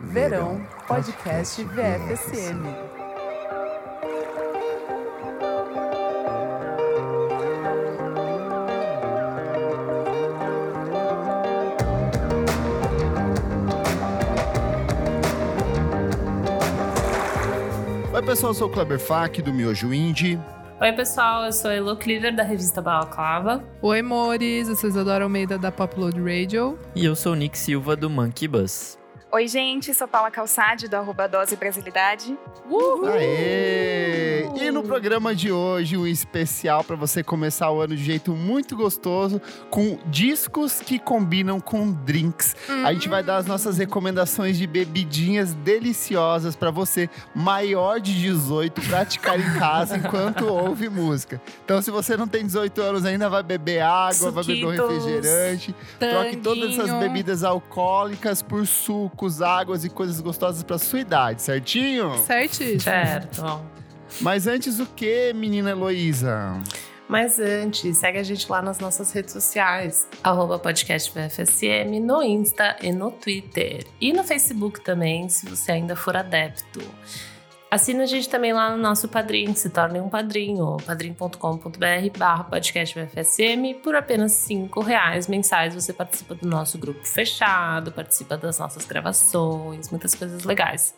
Verão Podcast VFSM. Oi, pessoal, eu sou o Kleber Fak, do Miojo Indie. Oi, pessoal, eu sou a Elo Cleaver, da revista Balaclava. Oi, Mores, eu sou Isadora Almeida da Popload Radio. E eu sou o Nick Silva do Monkey Bus. Oi, gente, sou Paula Calçade, do arroba Dose Brasilidade. Uhul! Aê! E no programa de hoje, um especial para você começar o ano de jeito muito gostoso, com discos que combinam com drinks. Uhum. A gente vai dar as nossas recomendações de bebidinhas deliciosas para você, maior de 18, praticar em casa enquanto ouve música. Então, se você não tem 18 anos ainda, vai beber água, Suquitos, vai beber um refrigerante. Tanguinho. Troque todas essas bebidas alcoólicas por suco sucos, águas e coisas gostosas para sua idade, certinho? Certíssimo. Certo. Mas antes o que, menina Heloísa? Mas antes, segue a gente lá nas nossas redes sociais, arroba podcast VFSM, no Insta e no Twitter. E no Facebook também, se você ainda for adepto. Assina a gente também lá no nosso padrinho, se torne um padrinho, padrinho.com.br barra podcast UFSM. Por apenas cinco reais mensais você participa do nosso grupo fechado, participa das nossas gravações, muitas coisas legais.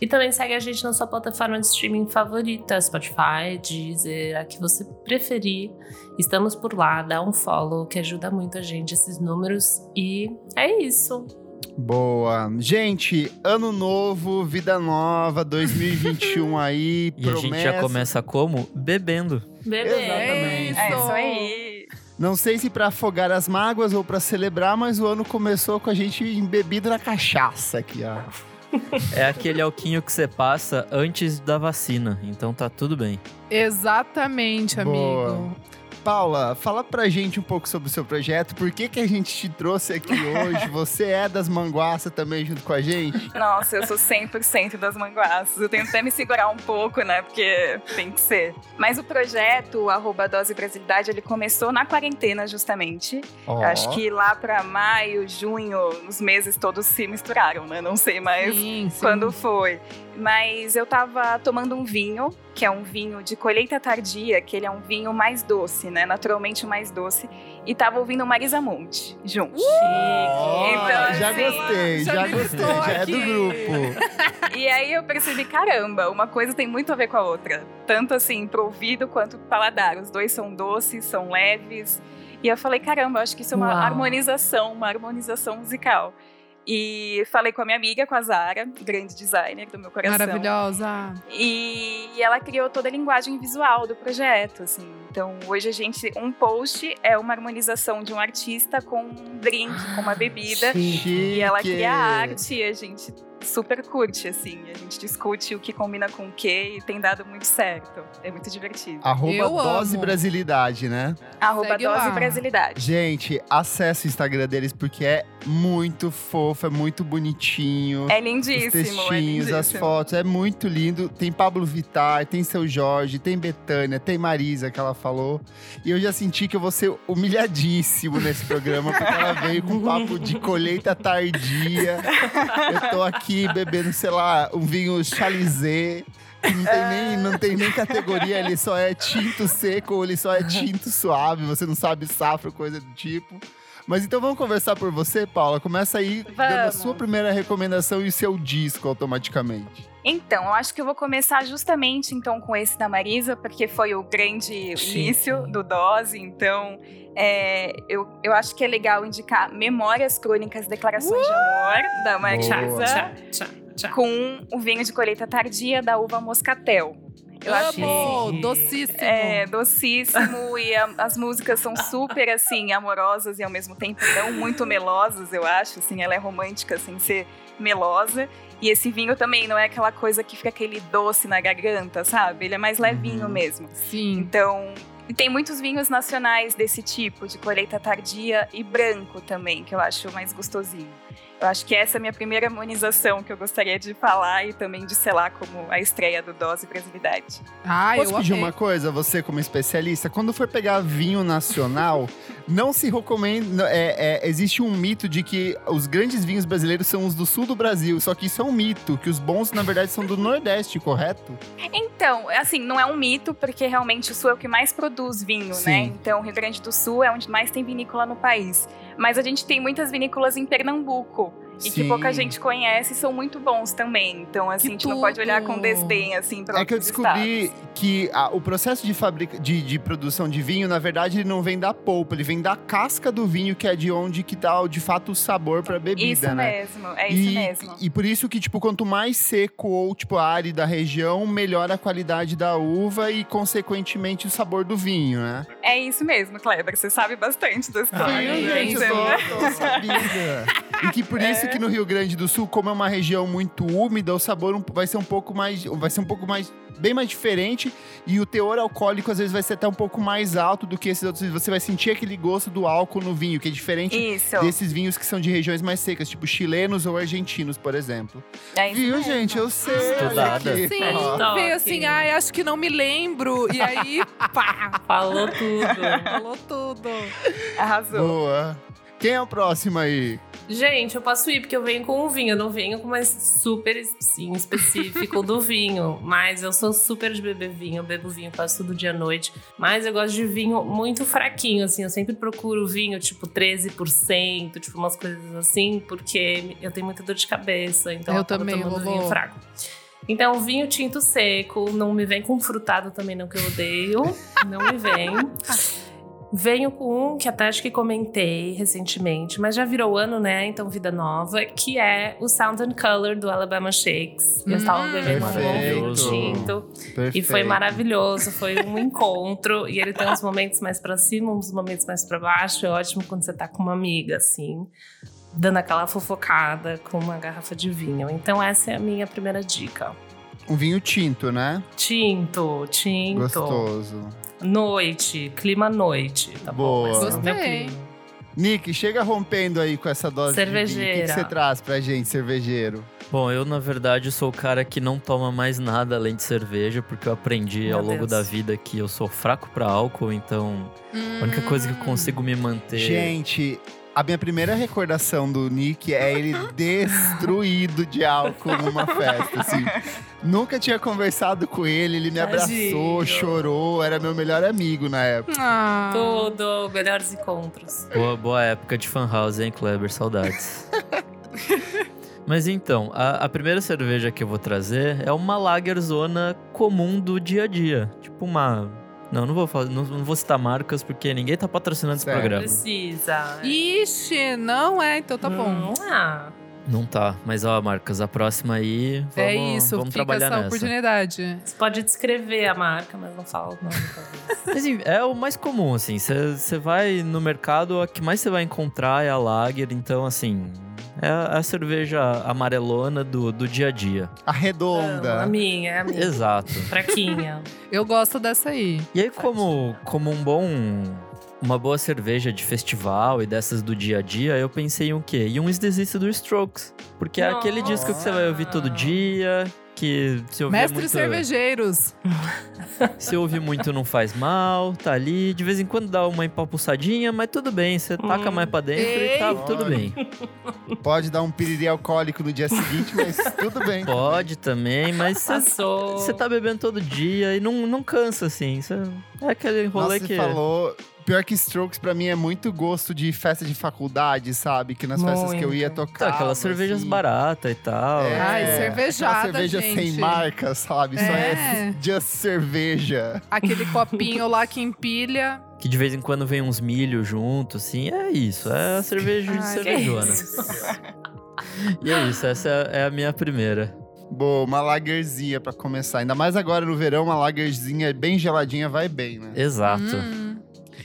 E também segue a gente na sua plataforma de streaming favorita, Spotify, Deezer, a que você preferir. Estamos por lá, dá um follow que ajuda muito a gente esses números. E é isso. Boa. Gente, ano novo, vida nova, 2021 aí, E promessa. a gente já começa como? Bebendo. Bebendo. Exatamente. É isso aí. Não sei se para afogar as mágoas ou para celebrar, mas o ano começou com a gente embebido na cachaça aqui, ó. É aquele alquinho que você passa antes da vacina, então tá tudo bem. Exatamente, Boa. Paula, fala pra gente um pouco sobre o seu projeto. Por que, que a gente te trouxe aqui hoje? Você é das manguaças também junto com a gente? Nossa, eu sou 100% das manguaças. Eu tenho até me segurar um pouco, né? Porque tem que ser. Mas o projeto, o arroba Dose Brasilidade, ele começou na quarentena, justamente. Oh. Acho que lá pra maio, junho, os meses todos se misturaram, né? Não sei mais sim, sim. quando foi. Mas eu tava tomando um vinho, que é um vinho de colheita tardia, que ele é um vinho mais doce, né? Naturalmente mais doce. E tava ouvindo Marisa Monte junto. Uh! Então, já assim, gostei, já, já gostei, já é do grupo. e aí eu percebi, caramba, uma coisa tem muito a ver com a outra. Tanto assim, pro ouvido quanto pro paladar. Os dois são doces, são leves. E eu falei, caramba, acho que isso é uma Uau. harmonização, uma harmonização musical. E falei com a minha amiga, com a Zara, grande designer do meu coração. Maravilhosa. E, e ela criou toda a linguagem visual do projeto, assim. Então, hoje a gente, um post é uma harmonização de um artista com um drink, com uma bebida. Chique. E ela cria arte e a gente super curte, assim. A gente discute o que combina com o que e tem dado muito certo. É muito divertido. Arroba Eu dose amo. brasilidade, né? Arroba Segue dose lá. brasilidade. Gente, acesse o Instagram deles porque é muito fofo, é muito bonitinho. É lindíssimo. Os textinhos, é lindíssimo. as fotos, é muito lindo. Tem Pablo Vittar, tem Seu Jorge, tem Betânia, tem Marisa, que ela falou. E eu já senti que eu vou ser humilhadíssimo nesse programa, porque ela veio com um papo de colheita tardia. Eu tô aqui aqui bebendo, sei lá, um vinho chalizé. Não tem, nem, não tem nem categoria, ele só é tinto seco ou ele só é tinto suave, você não sabe safra, coisa do tipo. Mas então vamos conversar por você, Paula. Começa aí vamos. dando a sua primeira recomendação e o seu disco automaticamente. Então, eu acho que eu vou começar justamente então com esse da Marisa, porque foi o grande Sim. início do Dose. Então, é, eu, eu acho que é legal indicar Memórias Crônicas Declarações uh! de Amor, da Marisa, com o vinho de colheita tardia da uva Moscatel. Eu Amo, achei docíssimo. É, docíssimo e a, as músicas são super assim amorosas e ao mesmo tempo não muito melosas, eu acho, assim, ela é romântica sem ser melosa. E esse vinho também não é aquela coisa que fica aquele doce na garganta, sabe? Ele é mais levinho uhum. mesmo. Sim. Então, e tem muitos vinhos nacionais desse tipo, de colheita tardia e branco também, que eu acho mais gostosinho. Eu acho que essa é a minha primeira harmonização que eu gostaria de falar e também de selar como a estreia do Dose Brasilidade. Ah, Posso eu pedir uma coisa, você como especialista? Quando for pegar vinho nacional, Não se recomenda. É, é, existe um mito de que os grandes vinhos brasileiros são os do sul do Brasil. Só que isso é um mito, que os bons, na verdade, são do Nordeste, correto? Então, assim, não é um mito, porque realmente o sul é o que mais produz vinho, Sim. né? Então, o Rio Grande do Sul é onde mais tem vinícola no país. Mas a gente tem muitas vinícolas em Pernambuco. E que Sim. pouca gente conhece e são muito bons também. Então, assim, Que a gente não pode olhar com tudo! desdém, assim, para É que eu descobri que a- o processo de, fabrica, de, de produção de vinho, na verdade, ele não vem da polpa, ele vem da casca do vinho, que é de onde que tá, de fato, o sabor pra bebida, Isso né? mesmo, é isso e, mesmo. e por isso que, tipo, quanto mais seco ou, tipo, a região, melhor a qualidade da uva e, consequentemente, o sabor do vinho, né? É isso mesmo, Kleber. Você sabe bastante da. Ai, Viu, né? gente? Eu tô, tô sabida. E que por isso que no Rio Grande do Sul, como é uma região muito úmida, o sabor vai ser um pouco mais. Vai ser um pouco mais. bem mais diferente. E o teor alcoólico, às vezes, vai ser até um pouco mais alto do que esses outros. Você vai sentir aquele gosto do álcool no vinho, que é diferente Isso. desses vinhos que são de regiões mais secas, tipo chilenos ou argentinos, por exemplo. É isso Viu, mesmo. gente? Eu sei. Estudada. aqui. Sim, veio assim, ai, acho que não me lembro. E aí, pá, Falou tudo. falou tudo. Arrasou. Boa. Quem é o próximo aí? Gente, eu posso ir porque eu venho com um vinho, eu não venho com mais super sim, específico do vinho. Mas eu sou super de beber vinho, eu bebo vinho quase todo dia à noite. Mas eu gosto de vinho muito fraquinho, assim. Eu sempre procuro vinho tipo 13%, tipo umas coisas assim, porque eu tenho muita dor de cabeça. Então Eu acabo também, tomando vovô. vinho fraco. Então, vinho tinto seco, não me vem com frutado também, não, que eu odeio. Não me vem. Venho com um que até acho que comentei recentemente, mas já virou ano, né? Então, vida nova, que é o Sound and Color do Alabama Shakes. Eu estava Hum, bebendo um vinho Perfeito. tinto e foi maravilhoso. Foi um encontro e ele tem uns momentos mais pra cima, uns momentos mais pra baixo. É ótimo quando você tá com uma amiga, assim, dando aquela fofocada com uma garrafa de vinho. Então, essa é a minha primeira dica. Um vinho tinto, né? Tinto, tinto. Gostoso. Noite, clima noite, tá Boa. bom? O meu Gostei. clima. Nick, chega rompendo aí com essa dose de vinho. O que que Cervejeira. você traz pra gente, cervejeiro? Bom, eu na verdade sou o cara que não toma mais nada além de cerveja, porque eu aprendi Meu ao longo Deus. da vida que eu sou fraco pra álcool, então a única coisa que eu consigo me manter. Gente, a minha primeira recordação do Nick é ele destruído de álcool numa festa, assim. Nunca tinha conversado com ele, ele me abraçou, Tadinho. chorou, era meu melhor amigo na época. Ah, Tudo, melhores encontros. Boa, boa época de fan house, hein, Kleber? Saudades. Mas então, a, a primeira cerveja que eu vou trazer é uma lagerzona comum do dia a dia. Tipo uma. Não, não vou, falar, não, não vou citar marcas porque ninguém tá patrocinando esse Certo. programa. Precisa. Ixi, não é? Então tá bom. Ah, Não tá. Mas ó, Marcas, a próxima aí. Vamos, é isso, vamos fica trabalhar essa nessa. você oportunidade. pode descrever a marca, mas não fala o nome, talvez. Enfim, é o mais comum, assim. Você vai no mercado, a que mais você vai encontrar é a Lager. Então, assim, é a, cerveja amarelona do, do dia a dia. A redonda. a minha, é a minha. Exato. Fraquinha. Eu gosto dessa aí. E aí, como, como um bom. Uma boa cerveja de festival e dessas do dia a dia, eu pensei em o quê? Em um Is This It do Strokes. Porque é aquele disco que você vai ouvir todo dia, que se ouvir Mestres muito... cervejeiros. Se ouvir muito não faz mal, tá ali. De vez em quando dá uma empapuçadinha, mas tudo bem. Você taca Hum. mais pra dentro e tá Ei. tudo bem. Pode dar um piriri alcoólico no dia seguinte, mas tudo bem. Pode também, mas você tá bebendo todo dia e não, não cansa, assim. Cê, é aquele rolê Nossa, que... você falou. Pior que Strokes, pra mim, é muito gosto de festa de faculdade, sabe? Que nas festas que eu ia Muito. tocar. Tá, aquelas cervejas baratas e tal. É, Ai, cervejada, aquela cerveja sem gente. marca, sabe? Só é É. just cerveja. Aquele copinho lá que empilha. Que de vez em quando vem uns milho junto, assim. É isso, é a cerveja de Ai, que cervejona. E é isso, essa é a minha primeira. Boa, uma lagerzinha pra começar. Ainda mais agora no verão, uma lagerzinha bem geladinha vai bem, né? Exato. Hum.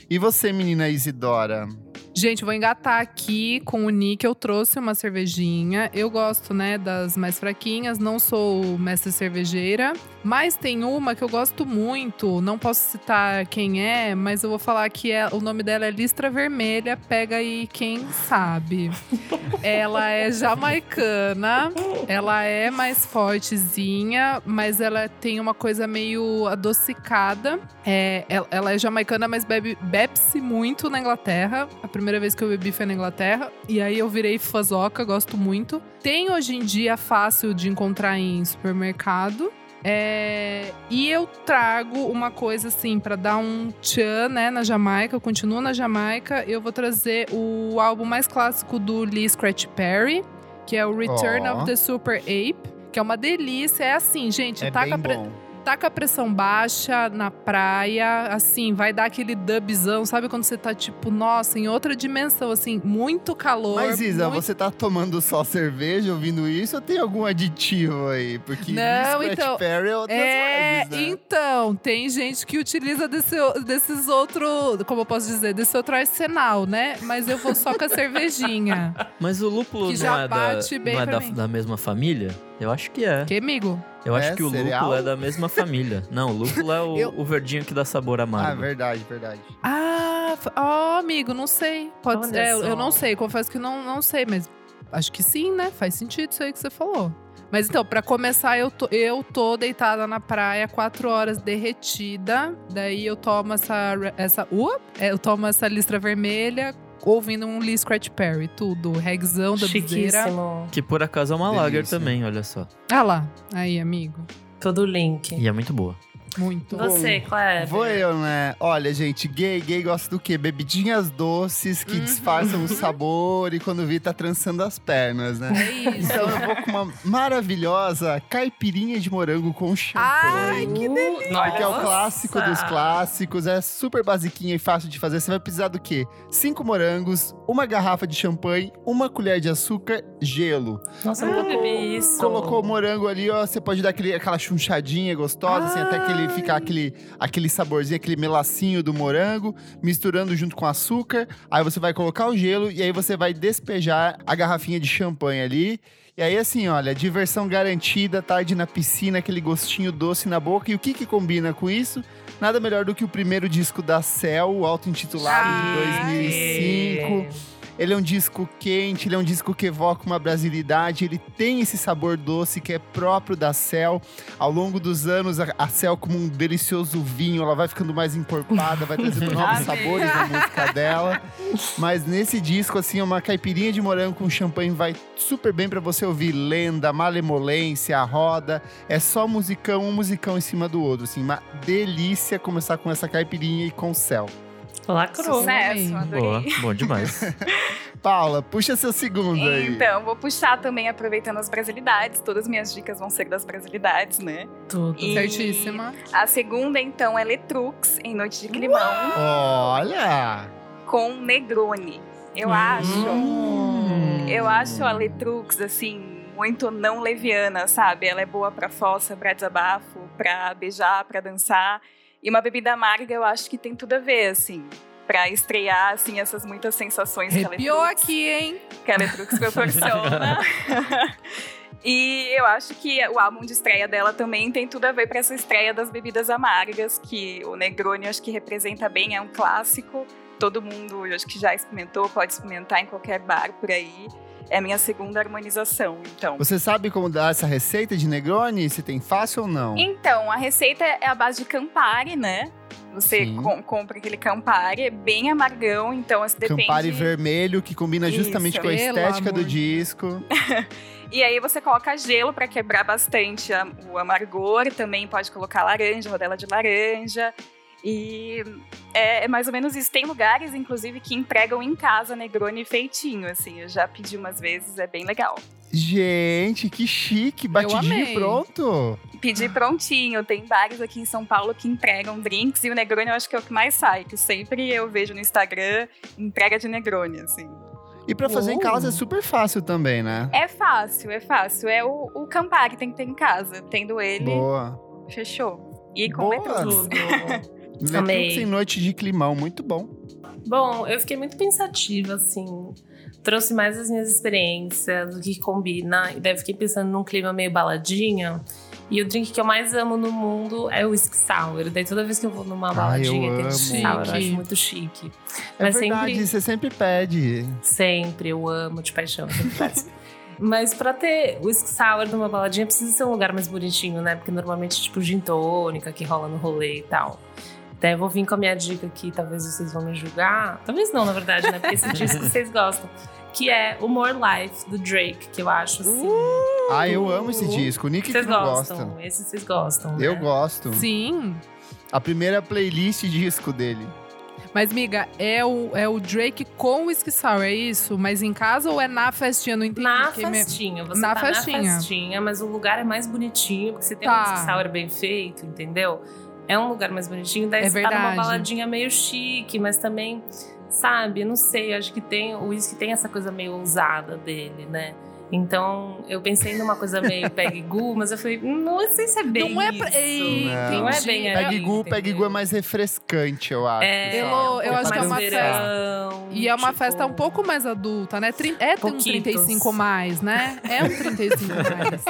E você, menina Isidora? Gente, vou engatar aqui com o Nick. Eu trouxe uma cervejinha. Eu gosto, né, das mais fraquinhas. Não sou mestre cervejeira. Mas tem uma que eu gosto muito. Não posso citar quem é, mas eu vou falar que é, o nome dela é Listra Vermelha. Pega aí quem sabe. ela é jamaicana. Ela é mais fortezinha, mas ela tem uma coisa meio adocicada. É, ela é jamaicana, mas bebe, bebe-se muito na Inglaterra. A primeira vez que eu bebi foi na Inglaterra. E aí eu virei fazoca, gosto muito. Tem hoje em dia fácil de encontrar em supermercado. É, e eu trago uma coisa assim para dar um tchan, né, na Jamaica. Eu continuo na Jamaica. Eu vou trazer o álbum mais clássico do Lee Scratch Perry, que é o Return oh. of the Super Ape, que é uma delícia. É assim, gente, é taca bem bom tá com a pressão baixa na praia, assim, vai dar aquele dubzão, sabe? Quando você tá, tipo, nossa, em outra dimensão, assim, muito calor. Mas, Isa, muito... você tá tomando só cerveja ouvindo isso ou tem algum aditivo aí? Porque Não, então, Perry é outras é, vibes, né? Então, tem gente que utiliza desse, desses outros, como eu posso dizer, desse outro arsenal, né? Mas eu vou só com a cervejinha. Mas o lúpulo que não é, da, não é da, da mesma família? Eu acho que é. Que, amigo? Eu acho É, que o cereal? lúpulo é da mesma família. Não, o lúpulo é o, Eu- o verdinho que dá sabor Ah, amargo. verdade, verdade. Ah, ó, amigo, não sei. Pode Olha ser. é, eu- não sei, confesso que não, não sei, mas acho que sim, né? Faz sentido isso aí que você falou. Mas então, pra começar, eu tô, eu tô deitada na praia, quatro horas derretida. Daí eu tomo essa. essa uh, é, eu tomo essa listra vermelha, ouvindo um Lee Scratch Perry, tudo. Regzão da bizeira. Chiquíssimo. Que por acaso é uma lager Delícia. também, olha só. Ah lá, aí, amigo. Todo link. E é muito boa. Muito. Você, Kleber. Vou eu, né? Olha, gente, gay, gay gosta do quê? Bebidinhas doces que Uhum. disfarçam o sabor e quando vi tá trançando as pernas, né? É isso. Então eu vou com uma maravilhosa caipirinha de morango com Ai, champanhe. que delícia! Que é o clássico dos clássicos, é super basiquinha e fácil de fazer. Você vai precisar do quê? Cinco morangos, uma garrafa de champanhe, uma colher de açúcar, gelo. Nossa, eu nunca bebi isso. Colocou o morango ali, ó, você pode dar aquele, aquela chunchadinha gostosa, assim, até que ele ficar aquele, aquele saborzinho, aquele melacinho do morango, misturando junto com açúcar. Aí você vai colocar o gelo e aí você vai despejar a garrafinha de champanhe ali. E aí, assim, olha, diversão garantida, tarde na piscina, aquele gostinho doce na boca. E o que que combina com isso? Nada melhor do que o primeiro disco da Cell, o auto-intitulado de 2005. Ele é um disco quente, ele é um disco que evoca uma brasilidade, ele tem esse sabor doce que é próprio da Cell. Ao longo dos anos, a, Cell, como um delicioso vinho, ela vai ficando mais encorpada, vai trazendo novos sabores na música dela. Mas nesse disco, assim, uma caipirinha de morango com champanhe vai super bem pra você ouvir Lenda, Malemolência, A Roda. É só musicão, um musicão em cima do outro, assim. Uma delícia começar com essa caipirinha e com Cell. Lacrou. Sucesso, adorei. Boa, bom demais. Paula, puxa seu segundo aí. Então, vou puxar também, aproveitando as brasilidades. Todas as minhas dicas vão ser das brasilidades, né? Tudo. E- Certíssima. A segunda, então, é Letrux, em Noite de Climão, Olha! com Negroni. Eu Hum. acho. Eu acho a Letrux, assim, muito não leviana, sabe? Ela é boa pra fossa, pra desabafo, pra beijar, pra dançar. E uma bebida amarga, eu acho que tem tudo a ver, assim. Pra estrear, assim, essas muitas sensações que a Arrepiou Letrux aqui, hein? que a Letrux proporciona. e eu acho que o álbum de estreia dela também tem tudo a ver para essa estreia das bebidas amargas, que o Negroni acho que representa bem, é um clássico. Todo mundo, eu acho que já experimentou, pode experimentar em qualquer bar por aí. É a minha segunda harmonização, então. Você sabe como dar essa receita de Negroni? Se tem fácil ou não? Então, a receita é a base de Campari, né? Você com- compra aquele Campari, é bem amargão, então assim, depende... Campari vermelho, que combina justamente Isso. com a Pelo estética do amor disco. E aí você coloca gelo para quebrar bastante a- o amargor, também pode colocar laranja, rodela de laranja. E é, é mais ou menos isso. Tem lugares, inclusive, que entregam em casa Negroni feitinho, assim. Eu já pedi umas vezes, é bem legal. Gente, que chique! Batidinho pronto! Pedi prontinho. Tem bares aqui em São Paulo que entregam drinks e o Negroni eu acho que é o que mais sai, que sempre eu vejo no Instagram entrega de Negroni, assim. E pra fazer em Oh. casa é super fácil também, né? É fácil, é fácil. É o, o Campari tem que ter em casa. Tendo ele, Boa. fechou. E com Boa. Amei. em noite de climão, muito bom. Bom, eu fiquei muito pensativa, assim. Trouxe mais as minhas experiências, o que combina. E daí fiquei pensando num clima meio baladinha. E o drink que eu mais amo no mundo é o Whisky Sour. Daí toda vez que eu vou numa baladinha eu tem. Whisky Sour, eu Chique. acho muito chique. É Mas verdade, sempre- você sempre pede. Sempre, eu amo de paixão. sempre peço. Mas pra ter whisky sour numa baladinha, precisa ser um lugar mais bonitinho, né? Porque normalmente, tipo, gin tônica que rola no rolê e tal. Daí eu vou vir com a minha dica aqui, talvez vocês vão me julgar. Talvez não, na verdade, né? Porque esse disco vocês gostam. Que é o More Life, do Drake, que eu acho, assim... Ah, eu amo esse disco. O Nick que Vocês não gostam? gosta. Esse vocês gostam, né? Eu gosto. Sim. A primeira playlist disco dele. Mas, miga, é o, é o Drake com o Whisky Sour, é isso? Mas em casa ou é na festinha? Não entendi. Na festinha, você Na tá festinha. na festinha, mas o lugar é mais bonitinho, porque você tem Tá. um whisky sour bem feito, entendeu? É um lugar mais bonitinho, daí É você tá numa baladinha meio chique, mas também, sabe, não sei, acho que tem, o whisky tem essa coisa meio ousada dele, né? Então, eu pensei numa coisa meio Peg Gu, mas eu falei, "Hum, não sei se é bem Não é pra- isso. Ei, não é bem aí, Peg Gu, Peg? Gu é mais refrescante, eu acho. É, eu um acho que é uma mais festa- verão, E é uma tipo, festa um pouco mais adulta, né? É tem um Pouquitos. 35 mais, né? É um 35 mais.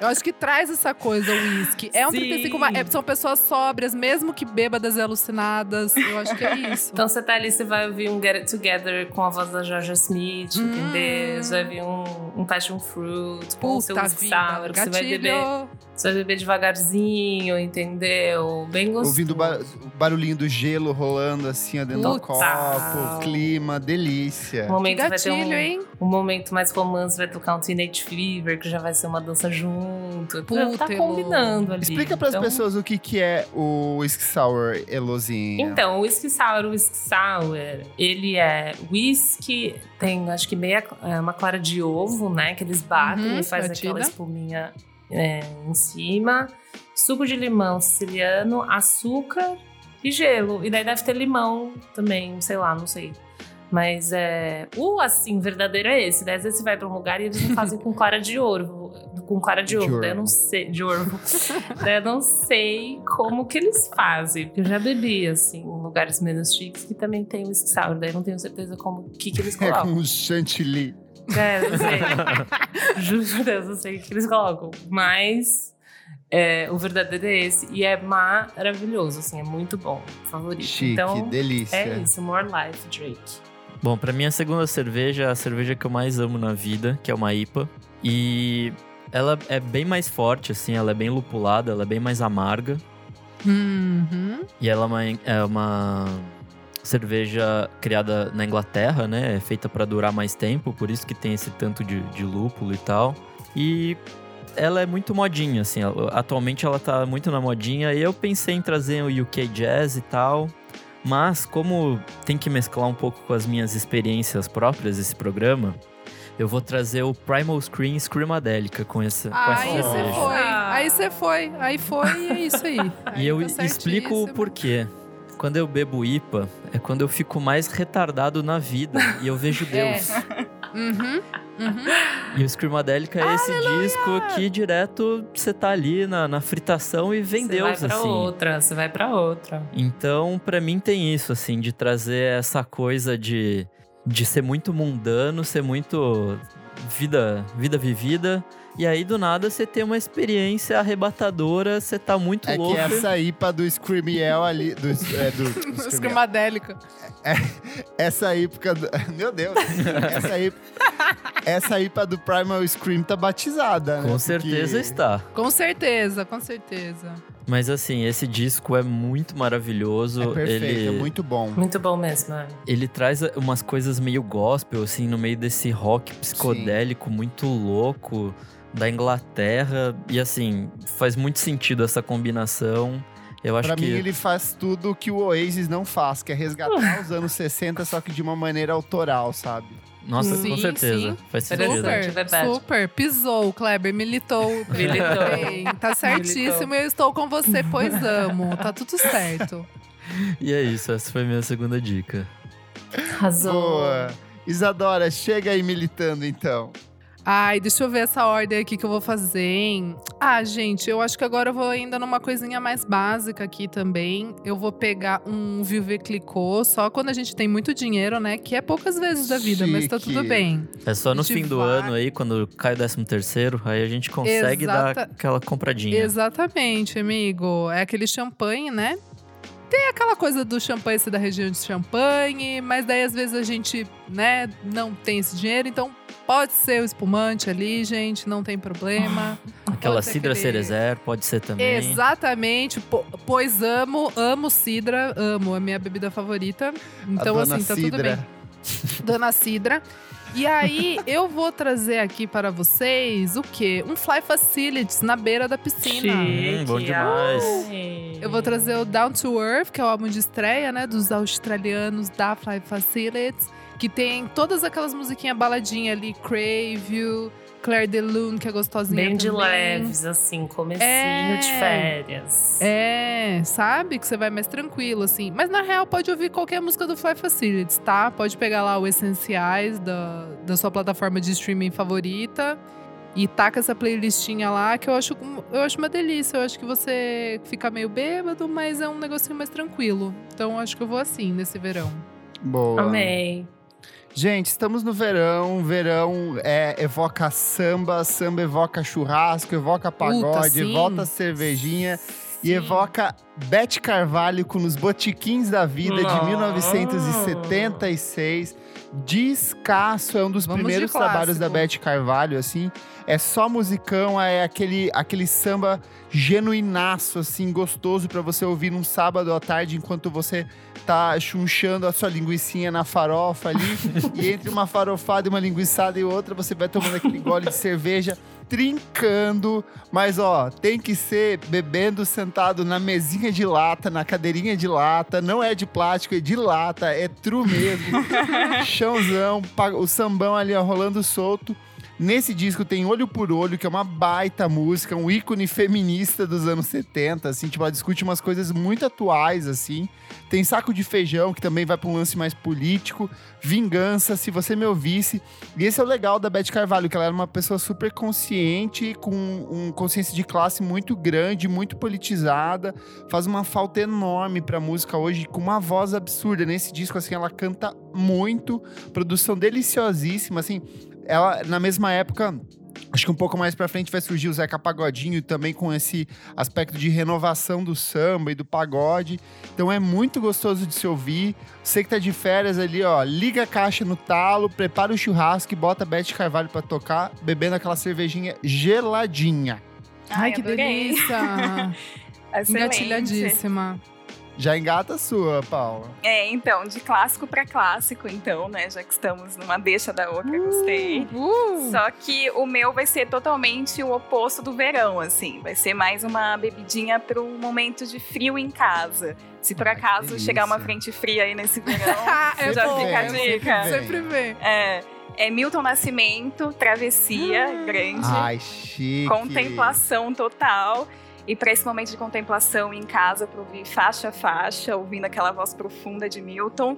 Eu acho que traz essa coisa, o uísque. É um Sim. 35 mais. É, são pessoas sóbrias, mesmo que bêbadas e alucinadas. Eu acho que é isso. Então você tá ali, você vai ouvir um Get It Together com a voz da Georgia Smith, Hum. entendeu? Você vai ouvir um, um Passion Fruit com o seu vida, sour, que você vai beber. Gatilho. Você vai beber devagarzinho, entendeu? Bem gostoso. Ouvindo o ba- o barulhinho do gelo rolando assim dentro do copo, clima, delícia. Um momento vai ter Gatilho, um, hein? um momento mais romance, vai tocar um Teenage Fever, que já vai ser uma dança junto. Puta, tá combinando ali. Explica pras Então- pessoas o que, que é o Whisky Sour Elozinha. Então, o whisky sour, o whisky sour, ele é whisky, tem acho que meia, é, uma clara de ovo, né? Que eles batem Uhum, e faz batida. aquela espuminha é, em cima. Suco de limão siciliano, açúcar e gelo. E daí deve ter limão também, sei lá, não sei. Mas é, o assim verdadeiro é esse. Daí às vezes você vai pra um lugar e eles não fazem com clara de ouro, com clara de ovo. Daí eu não sei, de daí eu não sei como que eles fazem, porque eu já bebi assim em lugares menos chiques que também tem whisky sour. Daí eu não tenho certeza como que que eles É com colocam. o chantilly. É, não sei. Juro por Deus, não sei o que eles colocam. Mas é, o verdadeiro é esse. E é maravilhoso, assim, é muito bom. Favorito. Chique, então, delícia. é isso. More Life, Drake. Bom, pra mim a segunda cerveja é a cerveja que eu mais amo na vida, que é uma IPA. E ela é bem mais forte, assim, ela é bem lupulada, ela é bem mais amarga. Uhum. E ela é uma, é uma cerveja criada na Inglaterra, né? É feita pra durar mais tempo, por isso que tem esse tanto de, de lúpulo e tal. E ela é muito modinha, assim. Atualmente ela tá muito na modinha. E eu pensei em trazer o UK Jazz e tal. Mas como tem que mesclar um pouco com as minhas experiências próprias desse programa, eu vou trazer o Primal Scream Screamadélica com essa, com essa Aí você foi. Aí você foi. Aí foi e é isso aí. Aí E eu tá explico o porquê. Quando eu bebo IPA, é quando eu fico mais retardado na vida e eu vejo Deus. Uhum. Uhum. E o Screamadélica é esse disco que direto você tá ali na, na fritação e vem você Deus, vai pra assim. outra, você vai pra outra. Então, pra mim tem isso, assim, de trazer essa coisa de, de ser muito mundano, ser muito vida, vida vivida. E aí, do nada, você tem uma experiência arrebatadora, você tá muito É louco. que essa IPA do Screamiel ali. Do, é, do, do Screamiel. Escamadélica. Essa IPA. Do, meu Deus. Essa IPA, essa IPA do Primal Scream tá batizada, né? Com certeza Porque- está. Com certeza, com certeza. Mas assim, esse disco é muito maravilhoso. É perfeito, ele, é muito bom. Muito bom mesmo, né? ele traz umas coisas meio gospel, assim, no meio desse rock psicodélico muito louco da Inglaterra. E assim, faz muito sentido essa combinação. Eu acho Pra que. mim, ele faz tudo que o Oasis não faz, que é resgatar os anos 60, só que de uma maneira autoral, sabe? Nossa, Sim, com certeza. sim. Faz sentido. Super, verdade. super. Pisou, Kleber, militou. Militou. Bem, tá certíssimo, eu estou com você, pois amo. Tá tudo certo. E é isso, essa foi a minha segunda dica. Arrasou. Boa! Isadora, chega aí militando então. Ai, deixa eu ver essa ordem aqui que eu vou fazer, hein? Ah, gente, eu acho que agora eu vou ainda numa coisinha mais básica aqui também. Eu vou pegar um Viver Clicô, só quando a gente tem muito dinheiro, né? Que é poucas vezes da vida, mas tá tudo Chique. bem. É só no fim do vai- ano aí, quando cai o 13 terceiro, aí a gente consegue dar Exata- aquela compradinha. Exatamente, amigo. É aquele champanhe, né? Tem aquela coisa do champanhe ser da região de champanhe, mas daí às vezes a gente, né, não tem esse dinheiro, então pode ser o espumante ali, gente, não tem problema. Aquela Pode cidra aquele- cerezer pode ser também. Exatamente, po- pois amo, amo cidra, amo, é minha bebida favorita. Então, assim, tá tudo Cidra. bem. Dona Cidra. E aí, eu vou trazer aqui para vocês o quê? Um Fly Facilities na beira da piscina. Hum, bom demais. Ai. Eu vou trazer o Down to Earth, que é o álbum de estreia, né, dos australianos da Fly Facilities, que tem todas aquelas musiquinhas baladinhas ali, Crave You, Claire de Lune, que é gostosinha Bem de também. leves, assim, comecinho É. de férias. É, sabe? Que você vai mais tranquilo, assim. Mas na real, pode ouvir qualquer música do Fly Facilities, tá? Pode pegar lá o Essenciais da, da sua plataforma de streaming favorita. E taca essa playlistinha lá, que eu acho, eu acho uma delícia. Eu acho que você fica meio bêbado, mas é um negocinho mais tranquilo. Então eu acho que eu vou assim nesse verão. Boa. Amei. Gente, estamos no verão. Verão é, evoca samba, samba evoca churrasco, evoca pagode, evoca cervejinha e evoca Bete Carvalho com Os Botiquins da Vida de Nossa. 1976. Descasso, é um dos Vamos primeiros trabalhos da. Bete Carvalho, assim. É só musicão, é aquele, aquele samba genuinaço, assim, gostoso pra você ouvir num sábado à tarde enquanto você tá chunchando a sua linguiçinha na farofa ali. e entre uma farofada e uma linguiçada e outra, você vai tomando aquele gole de cerveja, trincando. Mas, ó, tem que ser bebendo sentado na mesinha de lata, na cadeirinha de lata. Não é de plástico, é de lata, é true mesmo. Chãozão, o sambão ali, ó, rolando solto. Nesse disco tem Olho por Olho, que é uma baita música, um ícone feminista dos anos 70, assim, tipo, ela discute umas coisas muito atuais, assim. Tem Saco de Feijão, que também vai para um lance mais político. Vingança, Se Você Me Ouvisse. E esse é o legal da Beth Carvalho, que ela era uma pessoa super consciente, com um consciência de classe muito grande, muito politizada. Faz uma falta enorme pra música hoje, com uma voz absurda. Nesse disco, assim, ela canta muito. Produção deliciosíssima, assim. Ela, na mesma época, Acho que um pouco mais pra frente vai surgir o Zeca Pagodinho também com esse aspecto de renovação do samba e do pagode. Então é muito gostoso de se ouvir. Você que tá de férias ali, ó, liga a caixa no talo, prepara o churrasco e bota a Beth Carvalho pra tocar, bebendo aquela cervejinha geladinha. Ai, que adorei. delícia! Engatilhadíssima. Já engata a sua, Paula. É, então, de clássico pra clássico, então, né? Já que estamos numa deixa da outra, gostei. Uh! Só que o meu vai ser totalmente o oposto do verão, assim. Vai ser mais uma bebidinha pro momento de frio em casa. Se por acaso chegar uma frente fria aí nesse verão, é já bom, fica a é dica. Vem. Sempre vem. É, é Milton Nascimento, Travessia, grande. Ai, chique. Contemplação total. E para esse momento de contemplação em casa, para ouvir faixa a faixa, ouvindo aquela voz profunda de Milton,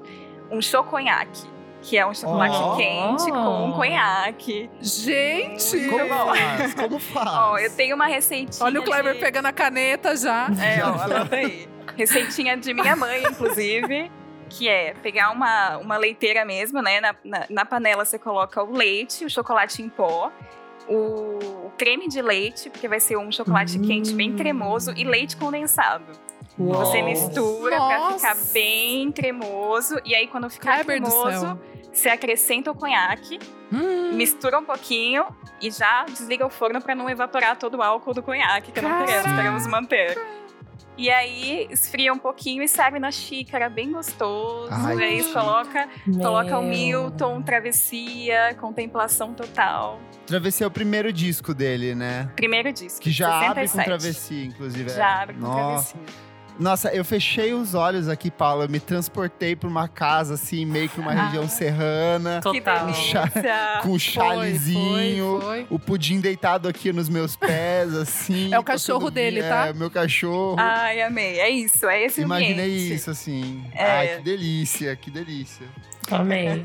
um choconhaque, que é um chocolate Oh. quente com conhaque. Gente! Como faz? Como faz? Ó, eu tenho uma receitinha. Olha o Kleber de... pegando a caneta já. É, ó, anota aí. Receitinha de minha mãe, inclusive. Que é pegar uma, uma leiteira mesmo, né? Na, na, na panela você coloca o leite, o chocolate em pó, o creme de leite, porque vai ser um chocolate quente bem cremoso, e leite condensado. Você mistura pra Nossa. ficar bem cremoso. E aí, quando ficar cremoso, você acrescenta o conhaque, Hum. mistura um pouquinho e já desliga o forno pra não evaporar todo o álcool do conhaque, que não queremos, Caraca. queremos manter. E aí, esfria um pouquinho e serve na xícara, bem gostoso. Ai, aí, chique. coloca, coloca o. Milton, Travessia, Contemplação Total. Travessia é o primeiro disco dele, né? Primeiro disco. Que já abre com 67. Travessia, inclusive. Já é. abre com Nossa. Travessia. Nossa, eu fechei os olhos aqui, Paula. Eu me transportei pra uma casa, assim, meio que uma Ah. região serrana, Total. com um Foi, chalezinho. foi, foi. O pudim deitado aqui nos meus pés, assim. É o cachorro dele, tá? É, meu cachorro. Ai, amei. É isso, é esse Imaginei ambiente. isso, assim. É. Ai, que delícia, que delícia. Amei.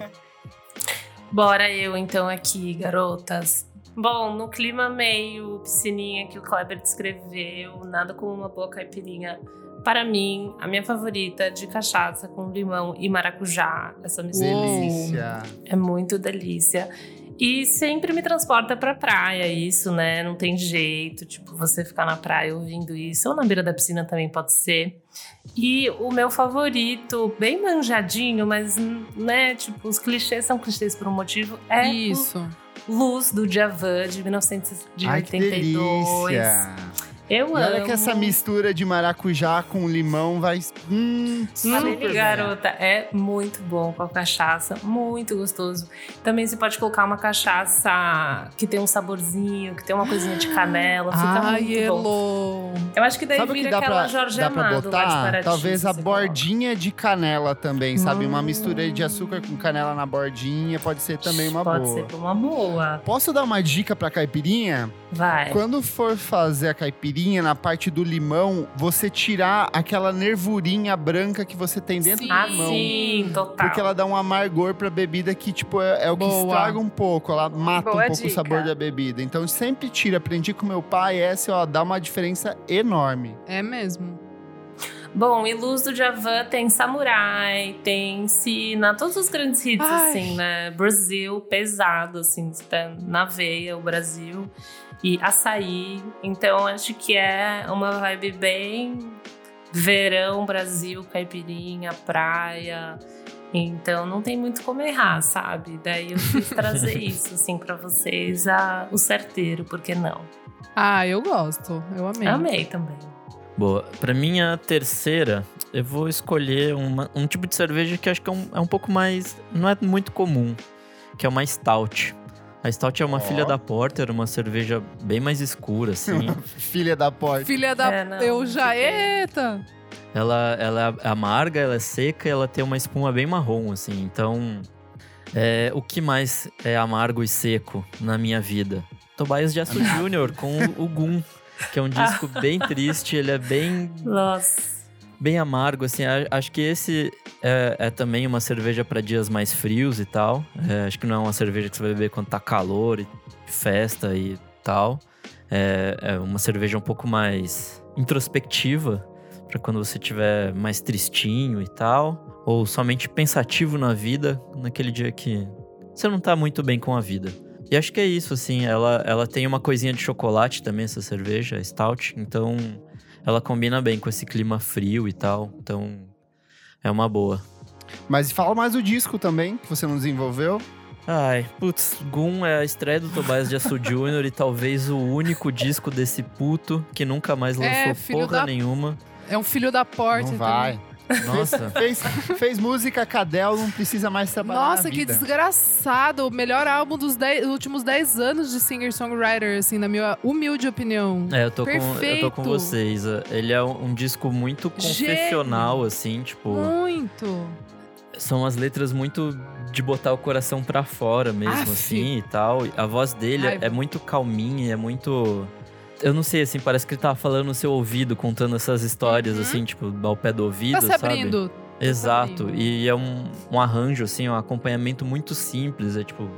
Bora eu então aqui, garotas. Bom, no clima meio piscininha que o Kleber descreveu, nada como uma boa caipirinha. Para mim, a minha favorita de cachaça com limão e maracujá. Essa mistura Delícia. é muito delícia. E sempre me transporta pra praia, isso, né? Não tem jeito. Tipo, você ficar na praia ouvindo isso. Ou na beira da piscina também pode ser. E o meu favorito, bem manjadinho, mas, né? Tipo, os clichês são clichês por um motivo. É Isso. Luz do Djavan, de Ai, que 1982. delícia. Eu E amo. olha que essa mistura de maracujá com limão vai. Hum, Hum, super garota, é muito bom com a cachaça, muito gostoso. Também você pode colocar uma cachaça que tem um saborzinho, que tem uma coisinha de canela, fica Ai, muito bom. Eu acho que daí Sabe o que vira dá aquela pra, Jorge dá pra Amado lá de botar? Paraty, Talvez a você coloca. bordinha de canela também, sabe? Uma Hum. mistura de açúcar com canela na bordinha pode ser também uma Pode boa. ser uma boa. Posso dar uma dica pra caipirinha? Vai. Quando for fazer a caipirinha, na parte do limão, você tirar aquela nervurinha branca que você tem dentro Sim. Ah, do limão. sim, total. Porque ela dá um amargor pra bebida que, tipo, é, é o que Boa. estraga um pouco. Ela mata Boa um pouco o dica. sabor da bebida. Então, sempre tira. Aprendi com meu pai. Essa, ó, dá uma diferença enorme. É mesmo. Bom, e Luz do Javan tem Samurai, tem Sina, todos os grandes hits, Ai. assim, né? Brasil, pesado, assim, tá na veia, o Brasil. E Açaí. Então, acho que é uma vibe bem verão, Brasil, caipirinha, praia. Então, não tem muito como errar, sabe? Daí eu quis trazer isso, assim, pra vocês, a, o certeiro, por que não? Ah, eu gosto. Eu amei. Amei também. Boa. Pra minha terceira, eu vou escolher uma- um tipo de cerveja que acho que é um, é um pouco mais. Não é muito comum, que é uma Stout. A Stout é uma Ó. filha da Porter, uma cerveja bem mais escura, assim. Filha da porta. Filha da. É, não, eu já. fiquei- Eita! ela, ela é amarga, ela é seca e ela tem uma espuma bem marrom, assim. Então, é, o que mais é amargo e seco na minha vida? Tobias Jasso Jr. com o Gun, que é um disco bem triste, ele é bem Nossa. bem amargo, assim. Acho que esse é, é também uma cerveja para dias mais frios e tal. É, acho que não é uma cerveja que você vai beber quando tá calor e festa e tal. É, é uma cerveja um pouco mais introspectiva para quando você tiver mais tristinho e tal, ou somente pensativo na vida, naquele dia que você não tá muito bem com a vida. E acho que é isso, assim, ela, ela tem uma coisinha de chocolate também, essa cerveja, Stout, então ela combina bem com esse clima frio e tal, então é uma boa. Mas fala mais do disco também, que você não desenvolveu. Ai, putz, Gun é a estreia do Tobias de Açu Jr. e talvez o único disco desse puto que nunca mais lançou É, filho porra da- nenhuma. É um filho da porta. não vai. Nossa, Fez, fez música Cadel, não precisa mais trabalhar Nossa, na que vida. desgraçado. O melhor álbum dos dez- últimos 10 anos de singer-songwriter, assim, na minha humilde opinião. é, eu tô, com, eu tô com Perfeito. vocês. Ele é um, um disco muito confessional, assim, tipo. Muito. São as letras muito de botar o coração pra fora mesmo, Aff. assim e tal. A voz dele Raiva. é muito calminha, é muito. Eu não sei, assim, parece que ele tava falando no seu ouvido, contando essas histórias, Uhum. assim, tipo, ao pé do ouvido, Tá se sabe? abrindo. Exato. abrindo. E é um, um arranjo, assim, um acompanhamento muito simples. É tipo,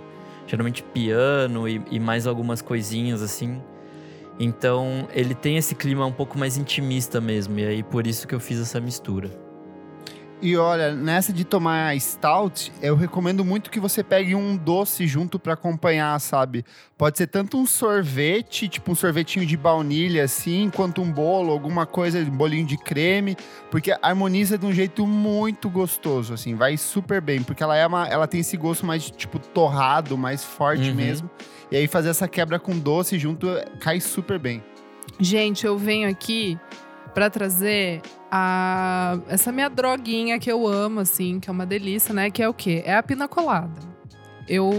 geralmente piano e, e mais algumas coisinhas, assim. Então, ele tem esse clima um pouco mais intimista mesmo. E aí, por isso que eu fiz essa mistura. E olha, nessa de tomar a stout, eu recomendo muito que você pegue um doce junto pra acompanhar, sabe? Pode ser tanto um sorvete, tipo um sorvetinho de baunilha assim, quanto um bolo, alguma coisa, um bolinho de creme, porque harmoniza de um jeito muito gostoso, assim, vai super bem, porque ela é uma, ela tem esse gosto mais tipo torrado, mais forte Uhum. mesmo. E aí fazer essa quebra com doce junto cai super bem. Gente, eu venho aqui pra trazer a essa minha droguinha que eu amo, assim, que é uma delícia, né? Que é o quê? É a pina colada. Eu.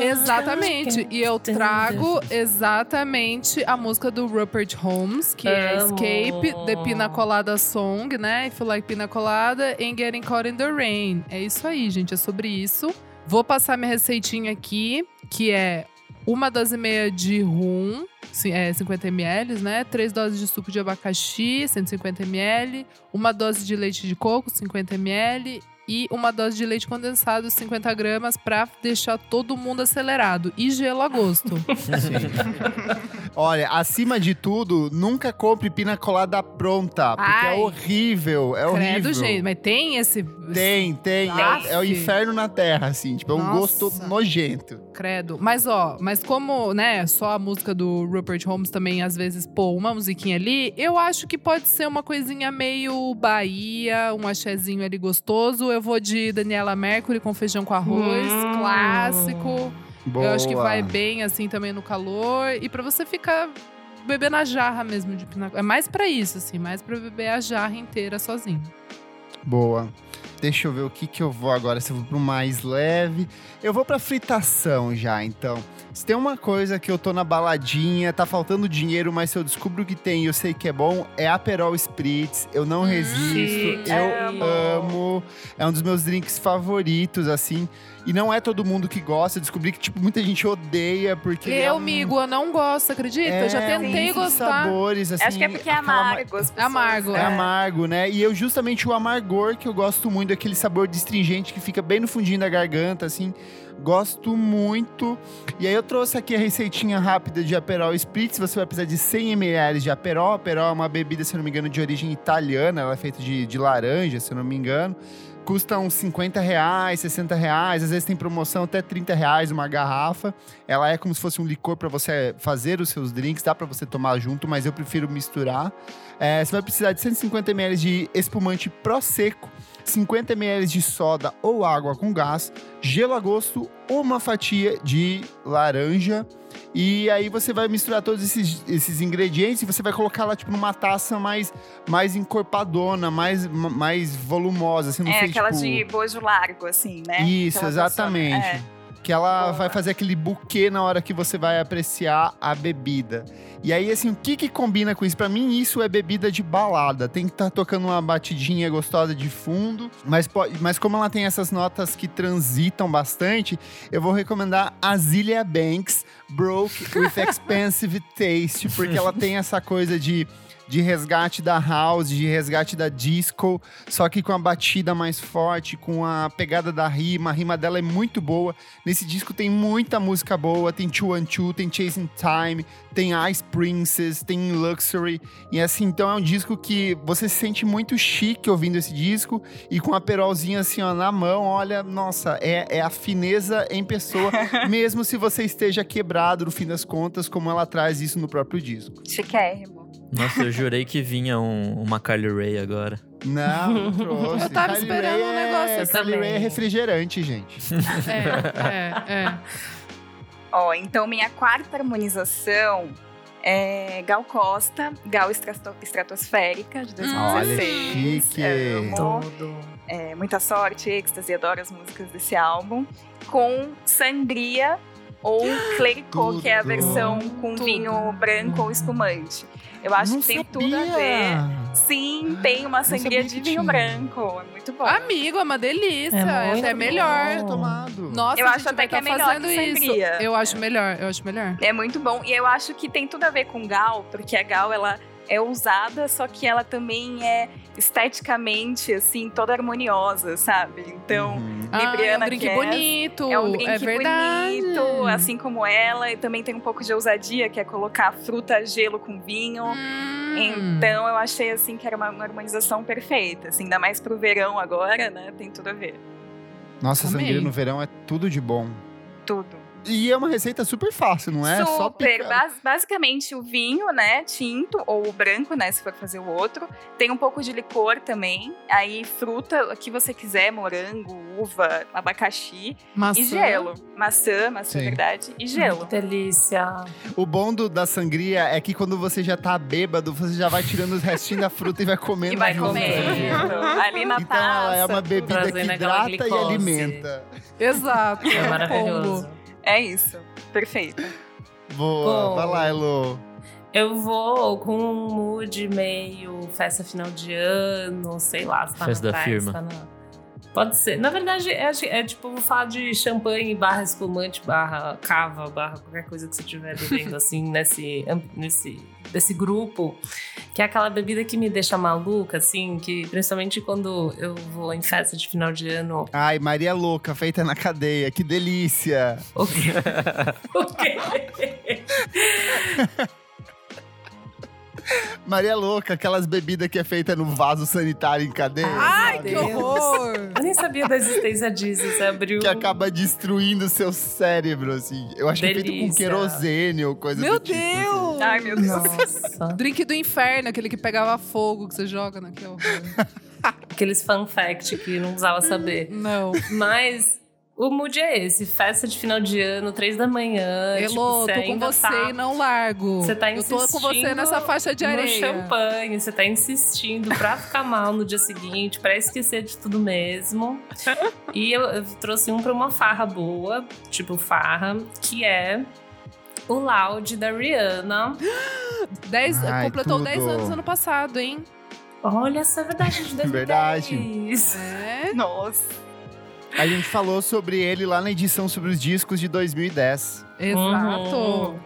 Exatamente. E eu trago exatamente a música do Rupert Holmes, que é. Escape, The Pina Colada Song, né? If you like Pina Colada and Getting Caught in the Rain. É isso aí, gente. É sobre isso. Vou passar minha receitinha aqui, que é uma dose e meia de rum, ci- é, 50 ml, né? Três doses de suco de abacaxi, 150 ml. Uma dose de leite de coco, 50 ml. e uma dose de leite condensado, 50 gramas, pra deixar todo mundo acelerado. E gelo a gosto. Olha, acima de tudo, nunca compre pina colada pronta, porque Ai. é horrível, é horrível. Credo, gente. Mas tem esse. Tem, tem. É, é o inferno na terra, assim. Tipo, é um Nossa. gosto nojento. Credo. Mas, ó, mas como, né, só a música do Rupert Holmes também, às vezes, pô, uma musiquinha ali, eu acho que pode ser uma coisinha meio Bahia, um axézinho ali gostoso. Eu vou de Daniela Mercury com feijão com arroz, Hum. clássico. Boa. Eu acho que vai bem, assim, também no calor. E pra você ficar bebendo a jarra mesmo de pina É mais pra isso, assim, mais pra beber a jarra inteira sozinho. Boa. Deixa eu ver o que que eu vou agora. Se eu vou pro mais leve. Eu vou pra fritação já, então. Se tem uma coisa que eu tô na baladinha, tá faltando dinheiro, mas se eu descubro que tem e eu sei que é bom, é Aperol Spritz. Eu não resisto. sim, eu amo. amo. É um dos meus drinks favoritos, assim. E não é todo mundo que gosta. Descobri que, tipo, muita gente odeia, porque. é eu, um- amigo, eu não gosto, acredita? eu já é um tentei gostar. sabores, assim. Acho que é porque é amargo. pessoas- Amargo, é amargo, né? E eu justamente o amargor que eu gosto muito, aquele sabor destringente que fica bem no fundinho da garganta, assim. Gosto muito. E aí eu trouxe aqui a receitinha rápida de Aperol Spritz. Você vai precisar de 100 ml de Aperol. Aperol é uma bebida, se eu não me engano, de origem italiana. Ela é feita de, de laranja, se eu não me engano. Custa uns 50 reais, 60 reais. Às vezes tem promoção até 30 reais uma garrafa. Ela é como se fosse um licor para você fazer os seus drinks. Dá para você tomar junto, mas eu prefiro misturar. É, você vai precisar de 150 ml de espumante Prosecco, 50 ml de soda ou água com gás, gelo a gosto, uma fatia de laranja. E aí você vai misturar todos esses, esses ingredientes e você vai colocar lá, tipo, numa taça mais, mais encorpadona, mais, ma- mais volumosa, assim, não É, sei, aquela tipo... de bojo largo, assim, né? Isso, Aquela exatamente. persona. É. Que ela vai fazer aquele buquê na hora que você vai apreciar a bebida. E aí, assim, o que que combina com isso? Pra mim, isso é bebida de balada. Tem que estar tocando uma batidinha gostosa de fundo. Mas, mas como ela tem essas notas que transitam bastante, eu vou recomendar a Zilia Banks Broke with Expensive Taste. Porque ela tem essa coisa de de resgate da house, de resgate da disco, só que com a batida mais forte, com a pegada da rima. A rima dela é muito boa. Nesse disco tem muita música boa, tem Two and Two, tem Chasing Time, tem Ice Princess, tem Luxury. E assim, então é um disco que você se sente muito chique ouvindo esse disco e com a perolzinha assim, ó, na mão, olha, nossa, é, é a fineza em pessoa, mesmo se você esteja quebrado no fim das contas, como ela traz isso no próprio disco. Chiquérrimo. Nossa, eu jurei que vinha um, uma Carly Rae agora. Não, não trouxe. Eu tava Kylie esperando Ray um é- negócio assim Kylie Ray é refrigerante, gente. É, é, é. Ó, então minha quarta harmonização é Gal Costa, Gal Estrato- Estratosférica, de 2016. Olha, chique. Amo. Tudo. É, muita sorte, êxtase, adoro as músicas desse álbum. Com Sangria ou Clericot, que é a versão com Tudo. vinho branco ou espumante. Eu acho Não que tem sabia. tudo a ver. Sim, tem uma sangria de vinho tinha. branco. É muito bom. Amigo, é uma delícia. É É, muito até bom. melhor. Tomado. Nossa, Eu a acho gente até vai que é tá melhor fazendo que isso. sangria. Eu acho melhor, eu acho melhor. É muito bom. E eu acho que tem tudo a ver com Gal, porque a Gal, ela é ousada, só que ela também é esteticamente, assim, toda harmoniosa, sabe? Então, Uhum. Ah, é um Libriana drink Cass bonito. é um drink verdade. bonito, assim como ela. E também tem um pouco de ousadia, que é colocar fruta, gelo com vinho. Hum. Então, eu achei, assim, que era uma, uma harmonização perfeita. Assim, ainda mais pro verão agora, né? Tem tudo a ver. Nossa, Amei. sangria no verão é tudo de bom. Tudo. E é uma receita super fácil, não é? Super. Bas- basicamente o vinho, né? Tinto ou o branco, né? Se for fazer o outro. Tem um pouco de licor também. Aí fruta, o que você quiser, morango, uva, abacaxi. Maçã. E gelo. Maçã, maçã, Sim. verdade. E gelo. Delícia. O bom do- da sangria é que quando você já tá bêbado, você já vai tirando os restinhos da fruta e vai comendo E vai comendo. Ali na Então taça. ela é uma bebida que aquela hidrata e alimenta. Exato. É um maravilhoso. É isso. Perfeito. Boa, Bom. vai lá, Elo. Eu vou com um mood meio festa final de ano, sei lá. Se tá Festa na da firma. se tá na- Pode ser. Na verdade, é, é tipo, vou falar de champanhe barra espumante, barra cava, barra qualquer coisa que você estiver bebendo, assim, nesse, nesse desse grupo. Que é aquela bebida que me deixa maluca, assim, que principalmente quando eu vou em festa de final de ano. Ai, Maria Louca, feita na cadeia, que delícia! O quê? o quê? Maria Louca, aquelas bebidas que é feita no vaso sanitário em cadeia. Ai, sabe? que horror! Eu nem sabia da existência disso, você abriu. Que acaba destruindo o seu cérebro, assim. Eu acho que é feito com Delícia. querosene ou coisa Meu do tipo. assim. Deus! Ai, meu Deus. Nossa. Drink do inferno, aquele que pegava fogo, que você joga naquele horror. Aqueles fun fact que não precisava saber. Não. Mas o mood é esse: festa de final de ano, três da manhã. Elô, tipo, você tô com você tá e não largo. Você tá Eu tô com você insistindo nessa faixa de no areia. champanhe, você tá insistindo pra ficar mal no dia seguinte, pra esquecer de tudo mesmo. e eu, eu trouxe um pra uma farra boa, tipo farra, que é o Loud da Rihanna. Dez, Ai, completou tudo. 10 anos ano passado, hein? Olha, essa é verdade de 2010. Verdade. É. Nossa. A gente falou sobre ele lá na edição sobre os discos de 2010. Exato. Uhum.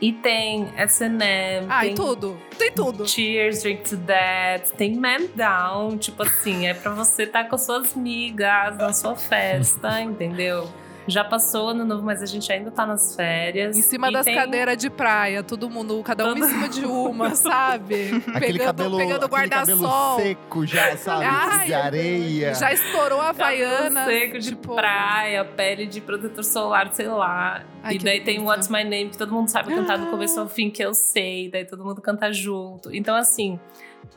E tem S&M, Ah, tem e tudo. Tem tudo. Cheers, Drink to That, tem Man Down, tipo assim, é pra você estar com as suas migas na sua festa, entendeu? Já passou ano novo, mas a gente ainda tá nas férias. Em cima E das tem- cadeiras de praia, todo mundo, cada um em cima de uma, sabe? Aquele pegando, cabelo, pegando guarda-sol. seco já, sabe? Ai, de areia. Já estourou a. Cabelo seco de tipo, praia, pele de protetor solar, sei lá. Ai, e daí tem delícia. What's My Name, que todo mundo sabe cantar do começo ao fim, que eu sei. Daí todo mundo canta junto. Então, assim,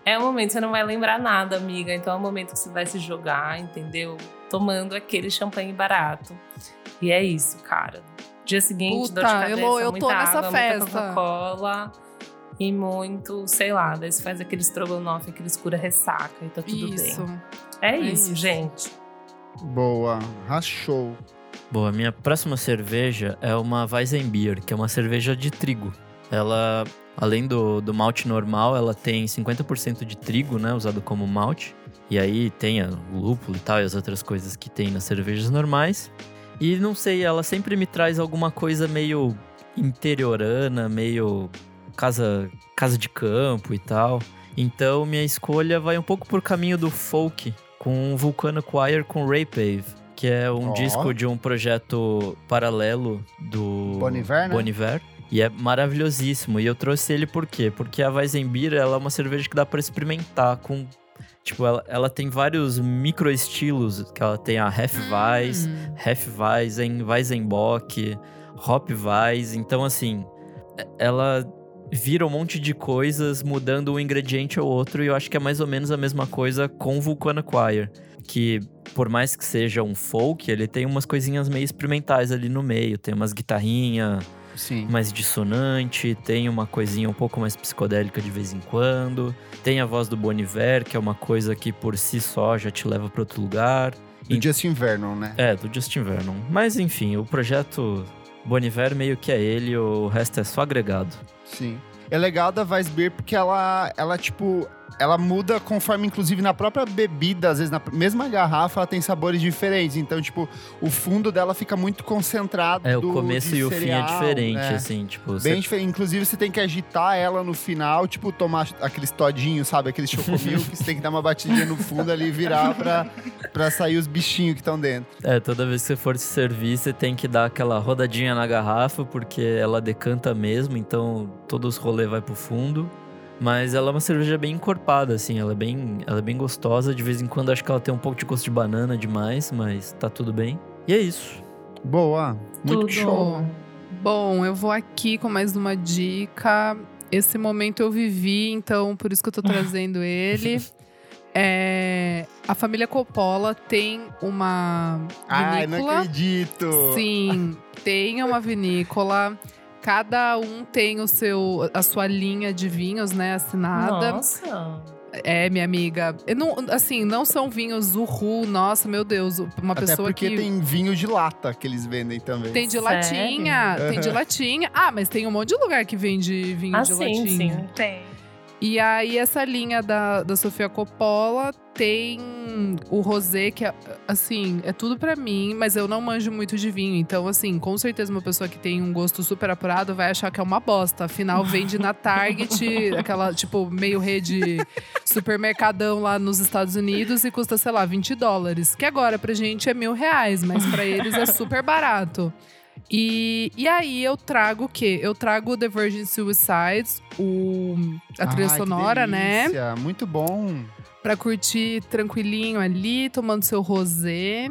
é um momento que você não vai lembrar nada, amiga. Então é um momento que você vai se jogar, entendeu? Tomando aquele champanhe barato. E é isso, cara. Dia seguinte, Puta, dor de cabeça, Elô, eu tô muita nessa água, festa. muita Coca-Cola. E muito, sei lá, daí você faz aquele estrogonofe, aquele escura ressaca e tá tudo Isso. bem. É, É isso, isso. gente. Boa, rachou. Boa, minha próxima cerveja é uma Weizenbier, que é uma cerveja de trigo. Ela, além do, do malte normal, ela tem 50% de trigo, né, usado como malte. E aí tem o lúpulo e tal, e as outras coisas que tem nas cervejas normais. E não sei, ela sempre me traz alguma coisa meio interiorana, meio casa, casa de campo e tal. Então minha escolha vai um pouco por caminho do folk, com Vulcano Choir com Ray Pave, que é um Ó. disco de um projeto paralelo do Bon Iver, né? E é maravilhosíssimo. E eu trouxe ele por quê? Porque a Weizenbier, ela é uma cerveja que dá pra experimentar com... Tipo, ela, ela tem vários micro estilos, que ela tem a Hefeweiss, Hum. Hefeweizen, Weizenbock, Hopweiss. Então, assim, ela vira um monte de coisas mudando um ingrediente ou outro. E eu acho que é mais ou menos a mesma coisa com o Vulcano Choir. Que, por mais que seja um folk, ele tem umas coisinhas meio experimentais ali no meio. Tem umas guitarrinhas Sim. mais dissonante, tem uma coisinha um pouco mais psicodélica de vez em quando. Tem a voz do Bon Iver, que é uma coisa que por si só já te leva para outro lugar. Do Justin Vernon, né? É, do Justin Vernon. Mas enfim, o projeto Bon Iver meio que é ele, o resto é só agregado. Sim. É legal da Weissbier porque ela, ela, tipo, ela muda conforme, inclusive, na própria bebida, às vezes na mesma garrafa, ela tem sabores diferentes. Então, tipo, o fundo dela fica muito concentrado. É, o começo e o fim é cereal, diferente, né? assim, tipo... Bem você- diferente. Inclusive, você tem que agitar ela no final, tipo, tomar aqueles todinhos, sabe? Aqueles chocomil que você tem que dar uma batidinha no fundo ali e virar pra, pra sair os bichinhos que estão dentro. É, toda vez que você for se servir, você tem que dar aquela rodadinha na garrafa, porque ela decanta mesmo, então todos os rolês vai pro fundo. Mas ela é uma cerveja bem encorpada, assim, ela é bem, ela é bem gostosa. De vez em quando acho que ela tem um pouco de gosto de banana demais, mas tá tudo bem. E é isso. Boa. Muito Tudo. show. Bom, eu vou aqui com mais uma dica. Esse momento eu vivi, então por isso que eu tô trazendo ele. É, a família Coppola tem uma Ai, não vinícola. acredito. Sim, tem uma vinícola. Cada um tem o seu, a sua linha de vinhos, né, assinada. Nossa. É, minha amiga. Eu não, assim, não são vinhos Uhu, nossa, meu Deus, uma Até pessoa porque que tem vinho de lata que eles vendem também. tem de Sério? latinha, tem de latinha. Ah, mas tem um monte de lugar que vende vinho Ah, de sim, latinha. sim. Tem. E aí, essa linha da, da Sofia Coppola tem o rosé, que é, assim, é tudo para mim, mas eu não manjo muito de vinho. Então, assim, com certeza uma pessoa que tem um gosto super apurado vai achar que é uma bosta. Afinal, vende na Target, aquela, tipo, meio rede supermercadão lá nos Estados Unidos e custa, sei lá, 20 dólares. Que agora pra gente é mil reais, mas para eles é super barato. E, e aí eu trago o quê? Eu trago The Virgin Suicides, o, a trilha Ai, sonora, que né? Muito bom. Pra curtir tranquilinho ali, tomando seu rosé.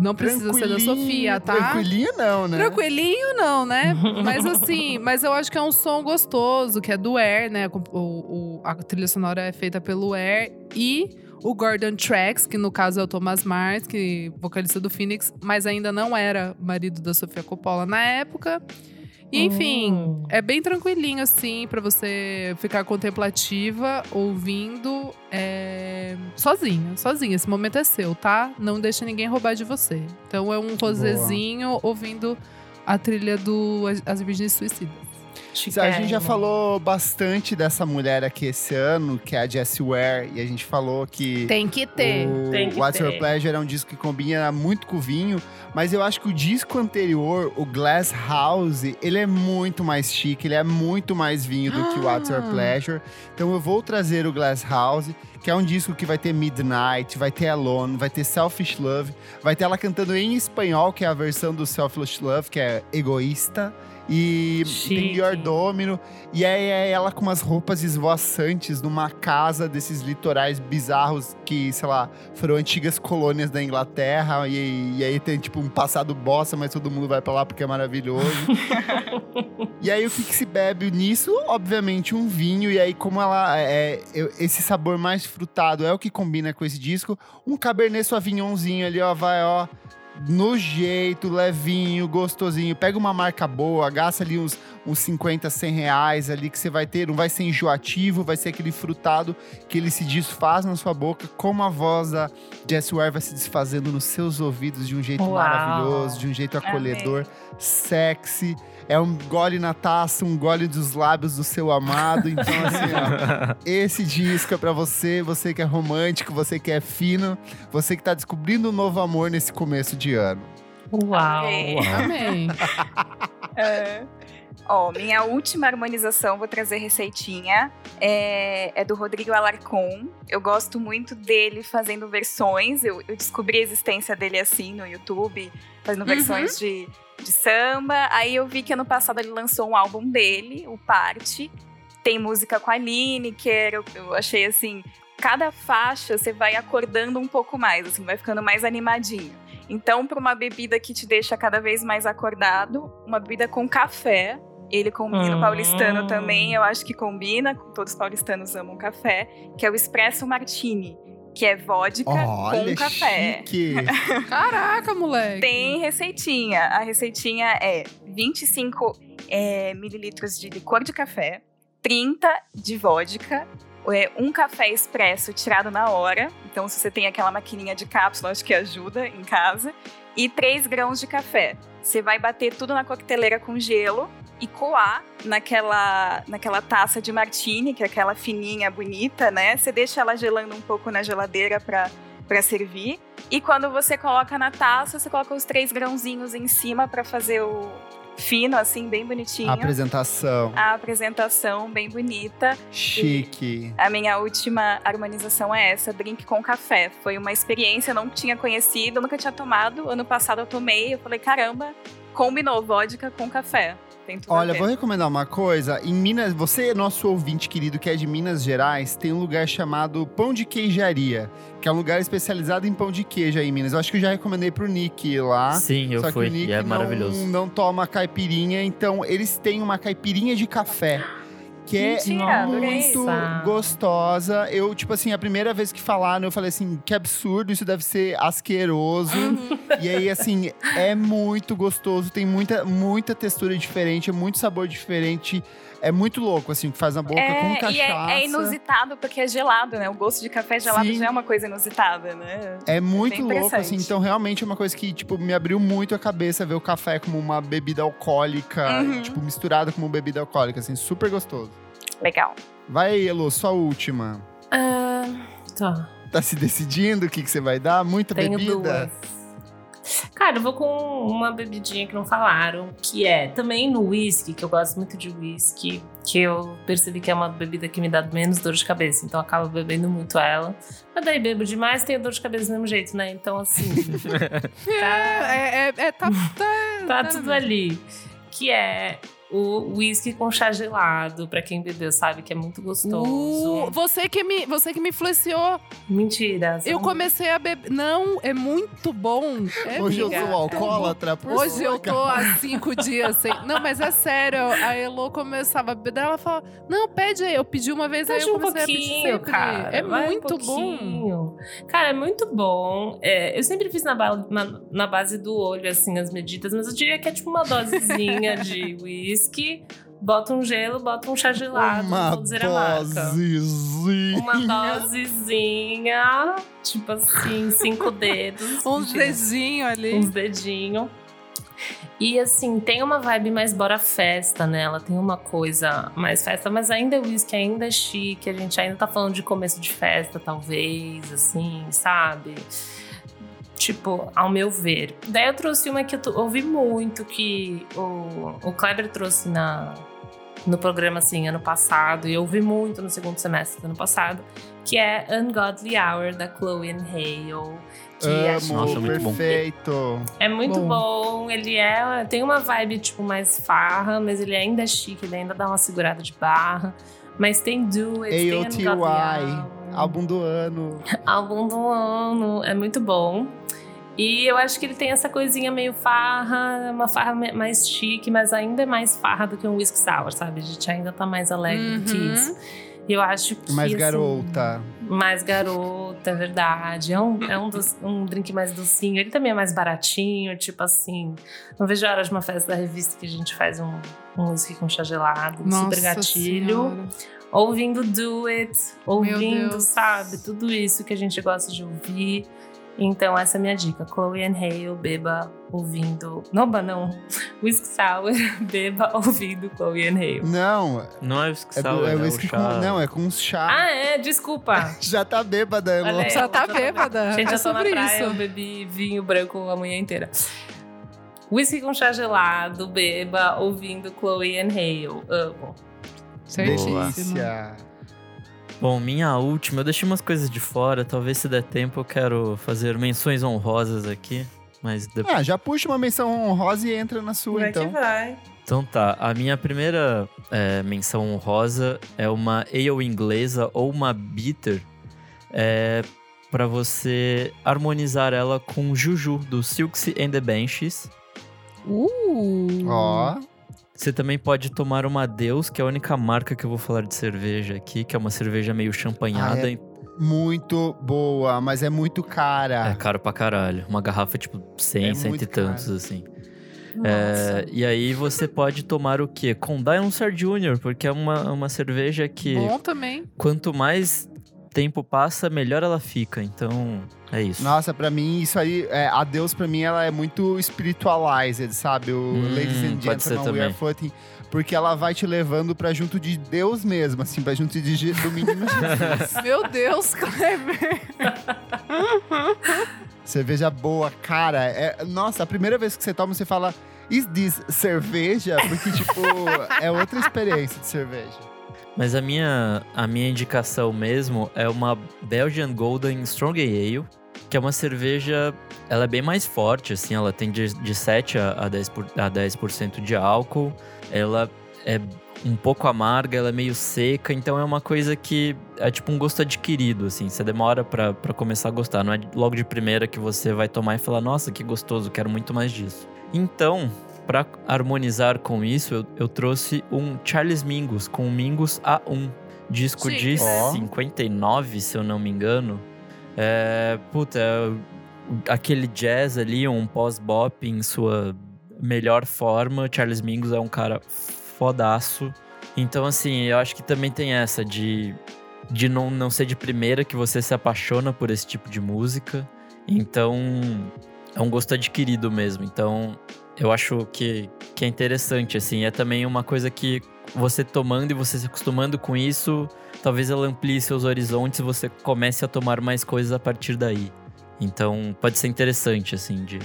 Não precisa ser da Sofia, tá? Tranquilinho não, né? Tranquilinho não, né? Mas assim, mas eu acho que é um som gostoso, que é do Air, né? O, o- a trilha sonora é feita pelo Air e o Gordon Tracks, que no caso é o Thomas Mars, que vocalista do Phoenix, mas ainda não era marido da Sofia Coppola na época. E, enfim, Hum. é bem tranquilinho assim pra você ficar contemplativa, ouvindo, é, sozinha, sozinha. Esse momento é seu, tá? Não deixa ninguém roubar de você. Então é um rosezinho ouvindo a trilha do As Virgens Suicidas. A gente já falou bastante dessa mulher aqui esse ano, que é a Jessie Ware, e a gente falou que Tem que ter. o tem que What's Your ter. Pleasure é um disco que combina muito com o vinho, mas eu acho que o disco anterior, o Glass House, ele é muito mais chique, ele é muito mais vinho do que o What's Your Ah. Pleasure. Então eu vou trazer o Glass House, que é um disco que vai ter Midnight, vai ter Alone, vai ter Selfish Love, vai ter ela cantando em espanhol, que é a versão do Selfish Love, que é egoísta. E tem. Your Domino. E aí é ela com umas roupas esvoaçantes numa casa desses litorais bizarros que, sei lá, foram antigas colônias da Inglaterra. E, e aí tem tipo um passado bossa, mas todo mundo vai pra lá porque é maravilhoso. e aí o que, que se bebe nisso? Obviamente um vinho. E aí, como ela é. eu- Esse sabor mais frutado é o que combina com esse disco. Um Cabernet Sauvignonzinho ali, ó, vai, ó no jeito, levinho, gostosinho. Pega uma marca boa, gasta ali uns, uns 50, 100 reais ali que você vai ter. Não vai ser enjoativo, vai ser aquele frutado que ele se desfaz na sua boca, como a voz da Jessie Ware vai se desfazendo nos seus ouvidos de um jeito Uau. maravilhoso, de um jeito acolhedor, sexy. É um gole na taça, um gole dos lábios do seu amado. Então, assim, ó, esse disco é pra você, você que é romântico, você que é fino, você que tá descobrindo um novo amor nesse começo de ano. Uau. Amém. É. Ó, minha última harmonização, vou trazer receitinha, é, é do Rodrigo Alarcon. Eu gosto muito dele fazendo versões. Eu, eu descobri a existência dele assim no YouTube, fazendo versões de, de samba. Aí eu vi que ano passado ele lançou um álbum dele, o Parte. Tem música com a Lineker. Eu, eu achei assim, cada faixa você vai acordando um pouco mais, assim, vai ficando mais animadinho. Então, para uma bebida que te deixa cada vez mais acordado, uma bebida com café. Ele combina o Hum. paulistano também, eu acho que combina, todos os paulistanos amam café, que é o Espresso Martini, que é vodka Olha, com café. chique! Caraca, moleque. Tem receitinha. A receitinha é 25 é, mililitros de licor de café, 30 de vodka, é, um café expresso tirado na hora. Então, se você tem aquela maquininha de cápsula, acho que ajuda em casa. E 3 grãos de café. Você vai bater tudo na coqueteleira com gelo e coar naquela, naquela taça de martini, que é aquela fininha, bonita, né? Você deixa ela gelando um pouco na geladeira para para servir. E quando você coloca na taça, você coloca os três grãozinhos em cima para fazer o fino, assim, bem bonitinho. A apresentação. A apresentação bem bonita. Chique. A minha última harmonização é essa, drink com café. Foi uma experiência, não tinha conhecido, nunca tinha tomado. Ano passado eu tomei, eu falei, caramba, combinou vodka com café. Tem tudo a Olha, ver. vou recomendar uma coisa. Em Minas, você, nosso ouvinte querido que é de Minas Gerais, tem um lugar chamado Pão de Queijaria, que é um lugar especializado em pão de queijo aí em Minas. Eu acho que eu já recomendei pro Nick lá. Sim, eu Só fui. que o Nick E é não, maravilhoso. não toma caipirinha, então eles têm uma caipirinha de café. Que é Mentira, adorei. muito Nossa. gostosa. Eu, tipo assim, a primeira vez que falaram, eu falei assim, que absurdo, isso deve ser asqueroso. e aí, assim, é muito gostoso, tem muita, muita textura diferente, é muito sabor diferente. É muito louco, assim, o que faz na boca com É, cachaça. e é, é inusitado porque é gelado, né? O gosto de café gelado Sim. já é uma coisa inusitada, né? É muito Bem louco, assim. Então, realmente é uma coisa que, tipo, me abriu muito a cabeça ver o café como uma bebida alcoólica, Uhum. tipo, misturada como bebida alcoólica, assim, super gostoso. Legal. Vai aí, Elo, sua última. Ah, tá. Tá se decidindo o que, que você vai dar? Muita Tenho bebida? duas. Cara, eu vou com uma bebidinha que não falaram, que é também no whisky, que eu gosto muito de whisky, que eu percebi que é uma bebida que me dá menos dor de cabeça, então eu acabo bebendo muito ela. Mas daí bebo demais, tenho dor de cabeça do mesmo jeito, né? Então, assim. tá, É, é, é, tá, tá, tá tudo ali. Que é o whisky com chá gelado, pra quem bebeu sabe que é muito gostoso. Uh, você, que me, você que me influenciou. Mentira. Eu comecei a beber. Não, é muito bom. É Hoje eu amiga. sou alcoólatra por Hoje sua eu tô há cinco dias sem. Não, mas é sério. A Elo começava a beber. Ela falou: Não, pede aí. Eu pedi uma vez, aí Pede eu um comecei a pedir pouquinho, sempre. cara. É vai um muito bom. pouquinho. Cara, é muito bom. É, eu sempre fiz na, ba- na- na base do olho, assim, as medidas, mas eu diria que é tipo uma dosezinha de whisky. Bota um gelo, bota um chá gelado. Uma vou dizer a marca. dosezinha. Uma dosezinha, tipo assim, cinco dedos. Uns dedinhos ali. uns dedinhos. E assim, tem uma vibe mais bora festa nela, tem uma coisa mais festa, mas ainda é whisky, ainda é chique, a gente ainda tá falando de começo de festa, talvez, assim, sabe? Tipo, ao meu ver. Daí eu trouxe uma que eu ouvi muito, que o, o Kleber trouxe na, no programa, assim, ano passado, e eu ouvi muito no segundo semestre do ano passado, que é Ungodly Hour, da Chloe and Hale. Que acho Amo, Nossa, muito bom. perfeito. é muito Bom. bom. ele é. Tem uma vibe, tipo, mais farra, mas ele ainda é chique, ele ainda dá uma segurada de barra. Mas tem Do It, tem AOTY, Ungodly Hour, álbum do ano. álbum do ano. É muito bom. E eu acho que ele tem essa coisinha meio farra, uma farra mais chique, mas ainda é mais farra do que um whisky sour, sabe? A gente ainda tá mais alegre do que Uhum. isso. E eu acho que. Mais assim, garota. mais garota, é verdade. É um, é um, um drink mais docinho. Ele também é mais baratinho, tipo assim. Não vejo a hora de uma festa da revista que a gente faz um, um whisky com chá gelado, um super Nossa gatilho. Senhora. Ouvindo Do It, ouvindo, sabe? Tudo isso que a gente gosta de ouvir. Então, essa é a minha dica. Chloe and Hale, beba ouvindo. Noba, não. Whisky Sour, beba ouvindo Chloe and Hale. Não, Não é whisky é, sour, é né? O whisky com. chá- Não, é com chá. Ah, é? Desculpa. Já tá bêbada, aí, Já eu tá tô- bêbada. Gente, é eu tô na sobre praia, isso. eu bebi vinho branco a manhã inteira. Whisky com chá gelado, beba, ouvindo Chloe and Hale. Amo. Certíssimo. Delícia. Bom, minha última, eu deixei umas coisas de fora, talvez se der tempo eu quero fazer menções honrosas aqui, mas depois... Ah, já puxa uma menção honrosa e entra na sua, Vai então. que vai. Então tá, a minha primeira é, menção honrosa é uma ale inglesa ou uma bitter, é, para você harmonizar ela com Juju, do Silks and the Benches. Uh! Ó. Você também pode tomar uma Deus, que é a única marca que eu vou falar de cerveja aqui, que é uma cerveja meio champanhada. Ah, é muito boa, mas é muito cara. É caro pra caralho. Uma garrafa, tipo, 100, É cento e tantos, caro. assim. Nossa. É, e aí você pode tomar o quê? Condensar Junior, porque é uma, uma cerveja que Bom também. quanto mais tempo passa, melhor ela fica. Então, é isso. Nossa, pra mim, isso aí, é, a Deus pra mim, ela é muito spiritualized, sabe? O Hum, Ladies and Gentlemen, We Are. Floating. Porque ela vai te levando pra junto de Deus mesmo, assim, pra junto de, Je- do menino Jesus. Meu Deus, Kleber. Cerveja boa, cara. É, nossa, a primeira vez que você toma, você fala, is this cerveja? Porque, tipo, é outra experiência de cerveja. Mas a minha, a minha indicação mesmo é uma Belgian Golden Strong Ale, que é uma cerveja, ela é bem mais forte, assim, ela tem de, de 7 a, a 10%, por, a 10% de álcool, ela é um pouco amarga, ela é meio seca, então é uma coisa que é tipo um gosto adquirido, assim, você demora pra começar a gostar, não é logo de primeira que você vai tomar e falar, nossa, que gostoso, quero muito mais disso. Então, Pra harmonizar com isso, eu, eu trouxe um Charles Mingus com o Mingus A1, disco de Chique. Ó. 59, se eu não me engano. É, puta, é aquele jazz ali, um pós-bop em sua melhor forma. Charles Mingus é um cara fodaço. Então, assim, eu acho que também tem essa de, de não, não ser de primeira que você se apaixona por esse tipo de música. Então, é um gosto adquirido mesmo. Então, eu acho que, que é interessante, assim. É também uma coisa que você tomando e você se acostumando com isso, talvez ela amplie seus horizontes e você comece a tomar mais coisas a partir daí. Então, pode ser interessante, assim, de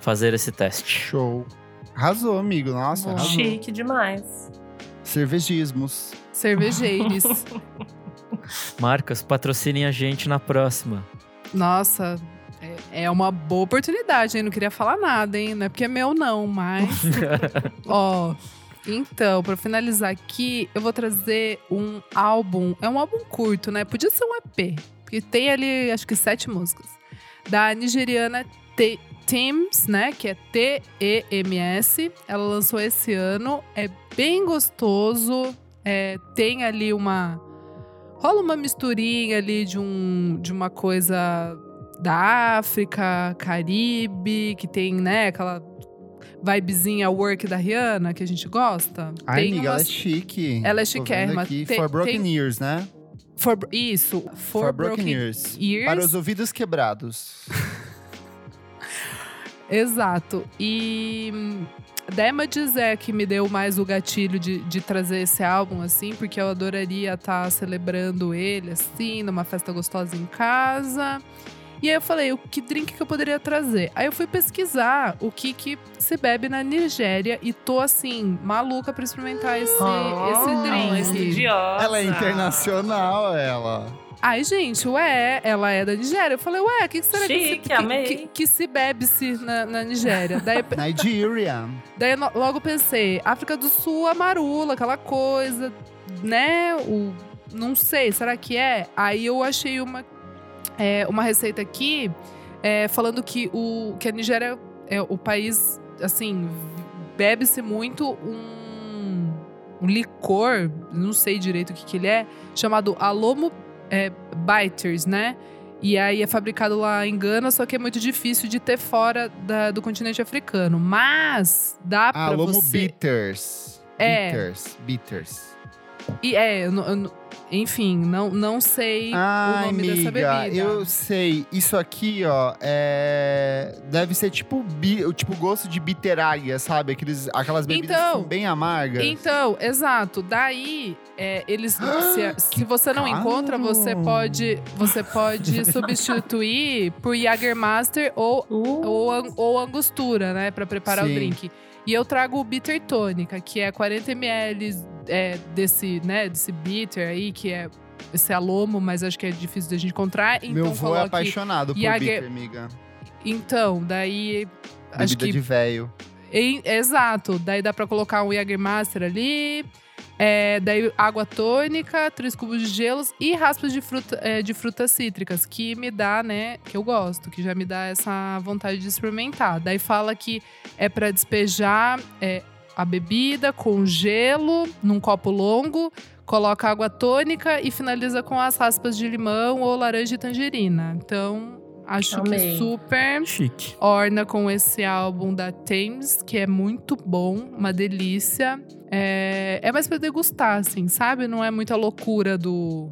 fazer esse teste. Show. Arrasou, amigo. Nossa, Bom, arrasou. Chique demais. Cervejismos. Cervejeiros. Marcas, patrocinem a gente na próxima. Nossa, é, uma boa oportunidade, hein? Não queria falar nada, hein? Não é porque é meu, não, mas. Ó. Então, pra finalizar aqui, eu vou trazer um álbum. É um álbum curto, né? Podia ser um EP. Porque tem ali, acho que sete músicas. Da nigeriana T Teams, né? Que é T-E-M-S. Ela lançou esse ano. É bem gostoso. É, tem ali uma. Rola uma misturinha ali de, um, de uma coisa da África, Caribe, que tem, né, aquela vibezinha work da Rihanna que a gente gosta. Ai, tem amiga, ela é umas- chique. Ela é chiquérrima. aqui. Tem- For Broken tem- Ears, né? For, isso, For, Broken, Ears. Ears. Para os ouvidos quebrados. Exato. E hum, Damages é que me deu mais o gatilho de, de trazer esse álbum, assim, porque eu adoraria estar celebrando ele, assim, numa festa gostosa em casa. E aí eu falei, o que drink que eu poderia trazer? Aí eu fui pesquisar o que que se bebe na Nigéria e tô, assim, maluca pra experimentar esse, esse drink. estudiosa. Ela é internacional, ela. Ai, gente, ué, ela é da Nigéria. Eu falei, ué, o que, que será que, se, Chique, que, que, que se bebe-se na, na Nigéria? Daí, Nigeria. daí logo pensei, África do Sul, a marula, aquela coisa, né? O, não sei, será que é? Aí eu achei uma, é, uma receita aqui é, falando que, o, que a Nigéria é o país, assim, bebe-se muito um, um licor, não sei direito o que, que ele é, chamado Alomo é, Biters, né? E aí é fabricado lá em Gana, só que é muito difícil de ter fora da- do continente africano. Mas dá pra Lomo você. Bitters. É. Bitters. Bitters. E é, eu eu enfim, não, não sei Ai, o nome amiga, dessa bebida. eu sei. Isso aqui, ó, é... Deve ser tipo, bi... o tipo gosto de biteraria, sabe? Aqueles, aquelas bebidas que Então, são bem amargas. Então, exato. Daí, é, eles. se, se você não caro! encontra, você pode, você pode substituir por Jagermaster ou, Uh, ou, ou angostura, né? Pra preparar Sim. o drink. E eu trago o bitter tônica, que é 40 ml é, desse, né, desse bitter aí, que é esse alomo, mas acho que é difícil de a gente encontrar. Então, Meu vô é apaixonado por bitter, amiga. Então, daí. acho Bebida que de velho. exato. Daí dá pra colocar um Jägermaster ali. É, daí água tônica, três cubos de gelos e raspas de, fruta, é, de frutas cítricas, que me dá, né, que eu gosto, que já me dá essa vontade de experimentar. Daí fala que é pra despejar é, a bebida com gelo num copo longo, coloca água tônica e finaliza com as raspas de limão ou laranja e tangerina. Então, acho Amei. que super Chique. orna com esse álbum da Thames, que é muito bom, uma delícia. É, é mais pra degustar, assim, sabe? Não é muita loucura do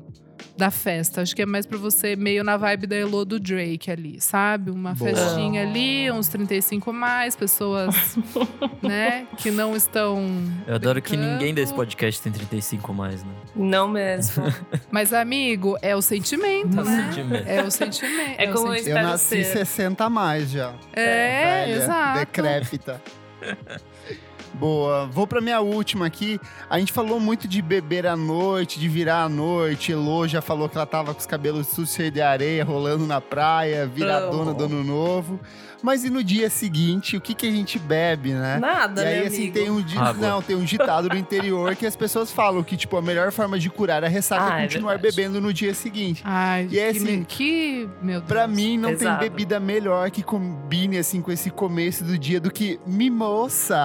da festa. Acho que é mais pra você meio na vibe da Elo do Drake ali, sabe? Uma Boa. festinha ali, uns 35 mais, pessoas, né, que não estão. Eu adoro que brincando. ninguém desse podcast tem 35 mais, né? não mesmo. Mas, amigo, é o sentimento, Tá né? sentimento. É o sentimento. É o como sentimento. Eu Espero nasci ser. 60 a mais já. É, Velha, exato. Decrépita. Boa. Vou pra minha última aqui. A gente falou muito de beber à noite, de virar à noite. Elô já falou que ela tava com os cabelos sujos cheios de areia, rolando na praia, viradona do ano novo. Mas e no dia seguinte, o que, que a gente bebe, né? Nada, e aí, né, assim, amigo? tem um, di- Água. não, tem um ditado do interior que as pessoas falam que, tipo, a melhor forma de curar a ressaca Ah, é é continuar verdade. bebendo no dia seguinte. Ai, E é que, assim, que meu Deus. Pra mim, não Pesado. tem bebida melhor que combine, assim, com esse começo do dia do que mimosa.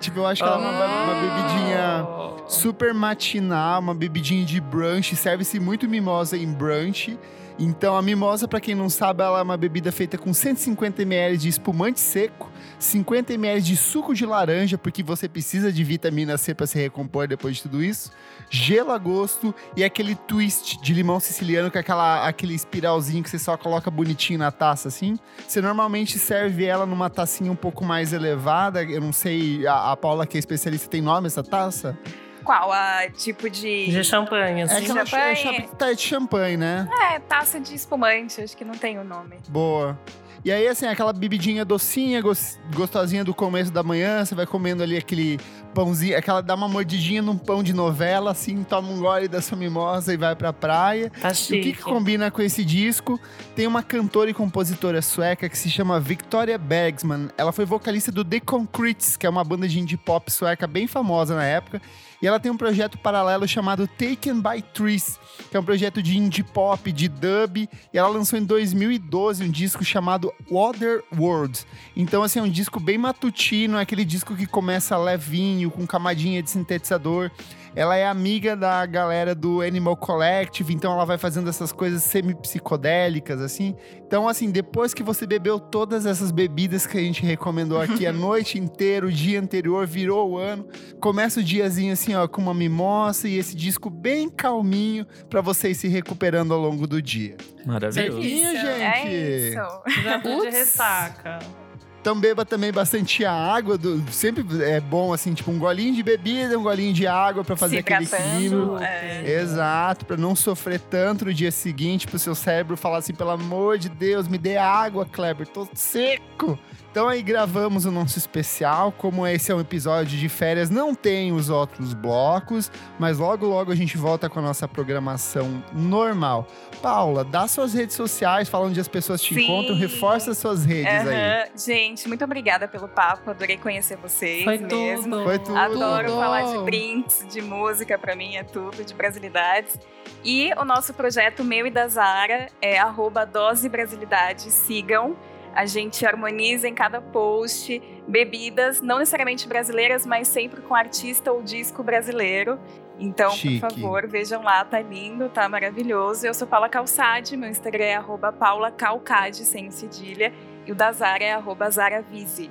Tipo, eu acho que ela é uma, uma bebidinha super matinal, uma bebidinha de brunch. Serve-se muito mimosa em brunch. Então, a mimosa, para quem não sabe, ela é uma bebida feita com 150 ml de espumante seco, 50 ml de suco de laranja, porque você precisa de vitamina C para se recompor depois de tudo isso, gelo a gosto e aquele twist de limão siciliano com aquela, aquele espiralzinho que você só coloca bonitinho na taça, assim. Você normalmente serve ela numa tacinha um pouco mais elevada. Eu não sei, a, a Paula, que é especialista, tem nome essa taça? Qual? A tipo de. De champanhe, É assim. aquela champanhe? cha- tá de champanhe, né? É, taça de espumante, acho que não tem o nome. Boa. E aí, assim, aquela bebidinha docinha, gos- gostosinha do começo da manhã, você vai comendo ali aquele pãozinho, aquela dá uma mordidinha num pão de novela, assim, toma um gole da sua mimosa e vai pra praia. Tá E o que, que combina com esse disco? Tem uma cantora e compositora sueca que se chama Victoria Bergsman. Ela foi vocalista do The Concretes, que é uma banda de indie pop sueca bem famosa na época. E ela tem um projeto paralelo chamado Taken by Trees, que é um projeto de indie pop, de dub. E ela lançou em 2012 um disco chamado Other Worlds. Então, assim, é um disco bem matutino, é aquele disco que começa levinho, com camadinha de sintetizador. Ela é amiga da galera do Animal Collective, então ela vai fazendo essas coisas semi-psicodélicas, assim. Então, assim, depois que você bebeu todas essas bebidas que a gente recomendou aqui a noite inteira, o dia anterior, virou o ano, começa o diazinho assim, ó, com uma mimosa e esse disco bem calminho pra você ir se recuperando ao longo do dia. Maravilhoso. Ih, Delícia. gente! É isso. Já tô de ressaca. Então beba também bastante água, do- sempre é bom assim, tipo um golinho de bebida, um golinho de água pra fazer Se aquele equilíbrio. é. Exato, pra não sofrer tanto no dia seguinte, pro seu cérebro falar assim, pelo amor de Deus, me dê água, Kleber, tô seco. Então aí gravamos o nosso especial, como esse é um episódio de férias, não tem os outros blocos, mas logo logo a gente volta com a nossa programação normal. Paula, dá suas redes sociais, fala onde as pessoas te Sim. encontram, reforça suas redes aí. Aham. Gente, muito obrigada pelo papo. Adorei conhecer vocês Foi mesmo. tudo. Foi tudo. Adoro Tudo. falar de prints, de música, pra mim é tudo, de brasilidades. E o nosso projeto meu e da Zara é arroba Dose Brasilidade, sigam. A gente harmoniza em cada post bebidas, não necessariamente brasileiras, mas sempre com artista ou disco brasileiro. Então, Chique. por favor, vejam lá, tá lindo, tá maravilhoso. Eu sou Paula Calçade, meu Instagram é arroba Paula Calcade, sem cedilha. E o da Zara é arroba Zara Vise.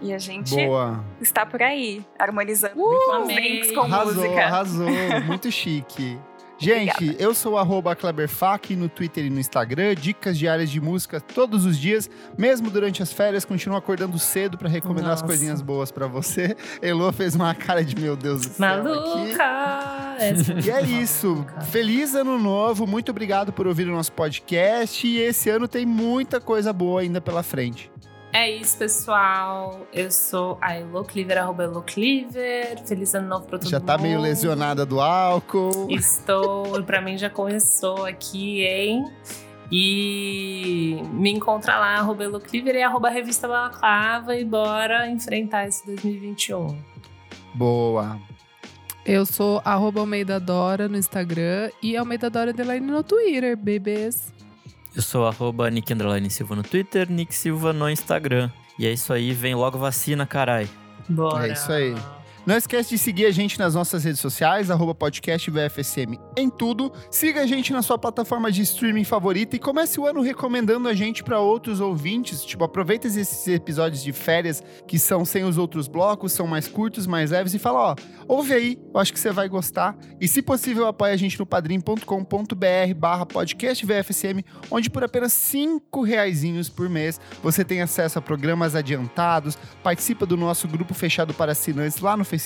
E a gente Boa. está por aí, harmonizando Uh, com os drinks com Arrasou, música. arrasou. Muito chique. Gente, eu sou o arroba Kleberfac no Twitter e no Instagram. Dicas diárias de música todos os dias. Mesmo durante as férias, continuo acordando cedo pra recomendar as Nossa. coisinhas boas pra você. Elô fez uma cara de meu Deus do céu. Maluca! Essa- E é isso. Maluca. Feliz ano novo. Muito obrigado por ouvir o nosso podcast. E esse ano tem muita coisa boa ainda pela frente. É isso, pessoal. Eu sou a Elo Cleaver, arroba Elo Cleaver. Feliz ano novo pra todo Já mundo. tá meio lesionada do álcool. Estou, pra mim já começou aqui, hein? E me encontra lá, arroba Elo Cleaver e arroba Revista Balaclava e bora enfrentar esse 2021. Boa. Eu sou arroba Almeida Dora no Instagram e Almeida Dora Underline no Twitter, bebês. Eu sou arroba Nick Silva no Twitter, Nick Silva no Instagram. E é isso aí, vem logo vacina, carai. Bora. É isso aí. Não esquece de seguir a gente nas nossas redes sociais, arroba podcast VFSM em tudo. Siga a gente na sua plataforma de streaming favorita e comece o ano recomendando a gente para outros ouvintes. Tipo, aproveita esses episódios de férias que são sem os outros blocos, são mais curtos, mais leves e fala, ó, ouve aí, eu acho que você vai gostar. E se possível, apoie a gente no padrim.com.br barra podcast VFSM, onde por apenas cinco reaisinhos por mês você tem acesso a programas adiantados, participa do nosso grupo fechado para assinantes lá no Facebook,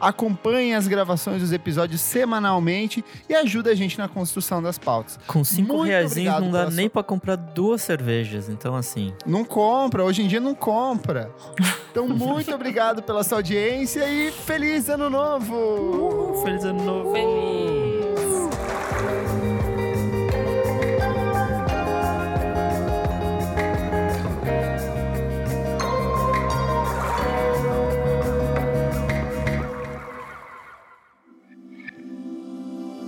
acompanha as gravações dos episódios semanalmente e ajuda a gente na construção das pautas. Com cinco Muito reais não dá nem sua- pra comprar duas cervejas. Então, assim, Não compra, hoje em dia não compra. Então, muito obrigado pela sua audiência e feliz ano novo! feliz ano novo. Feliz.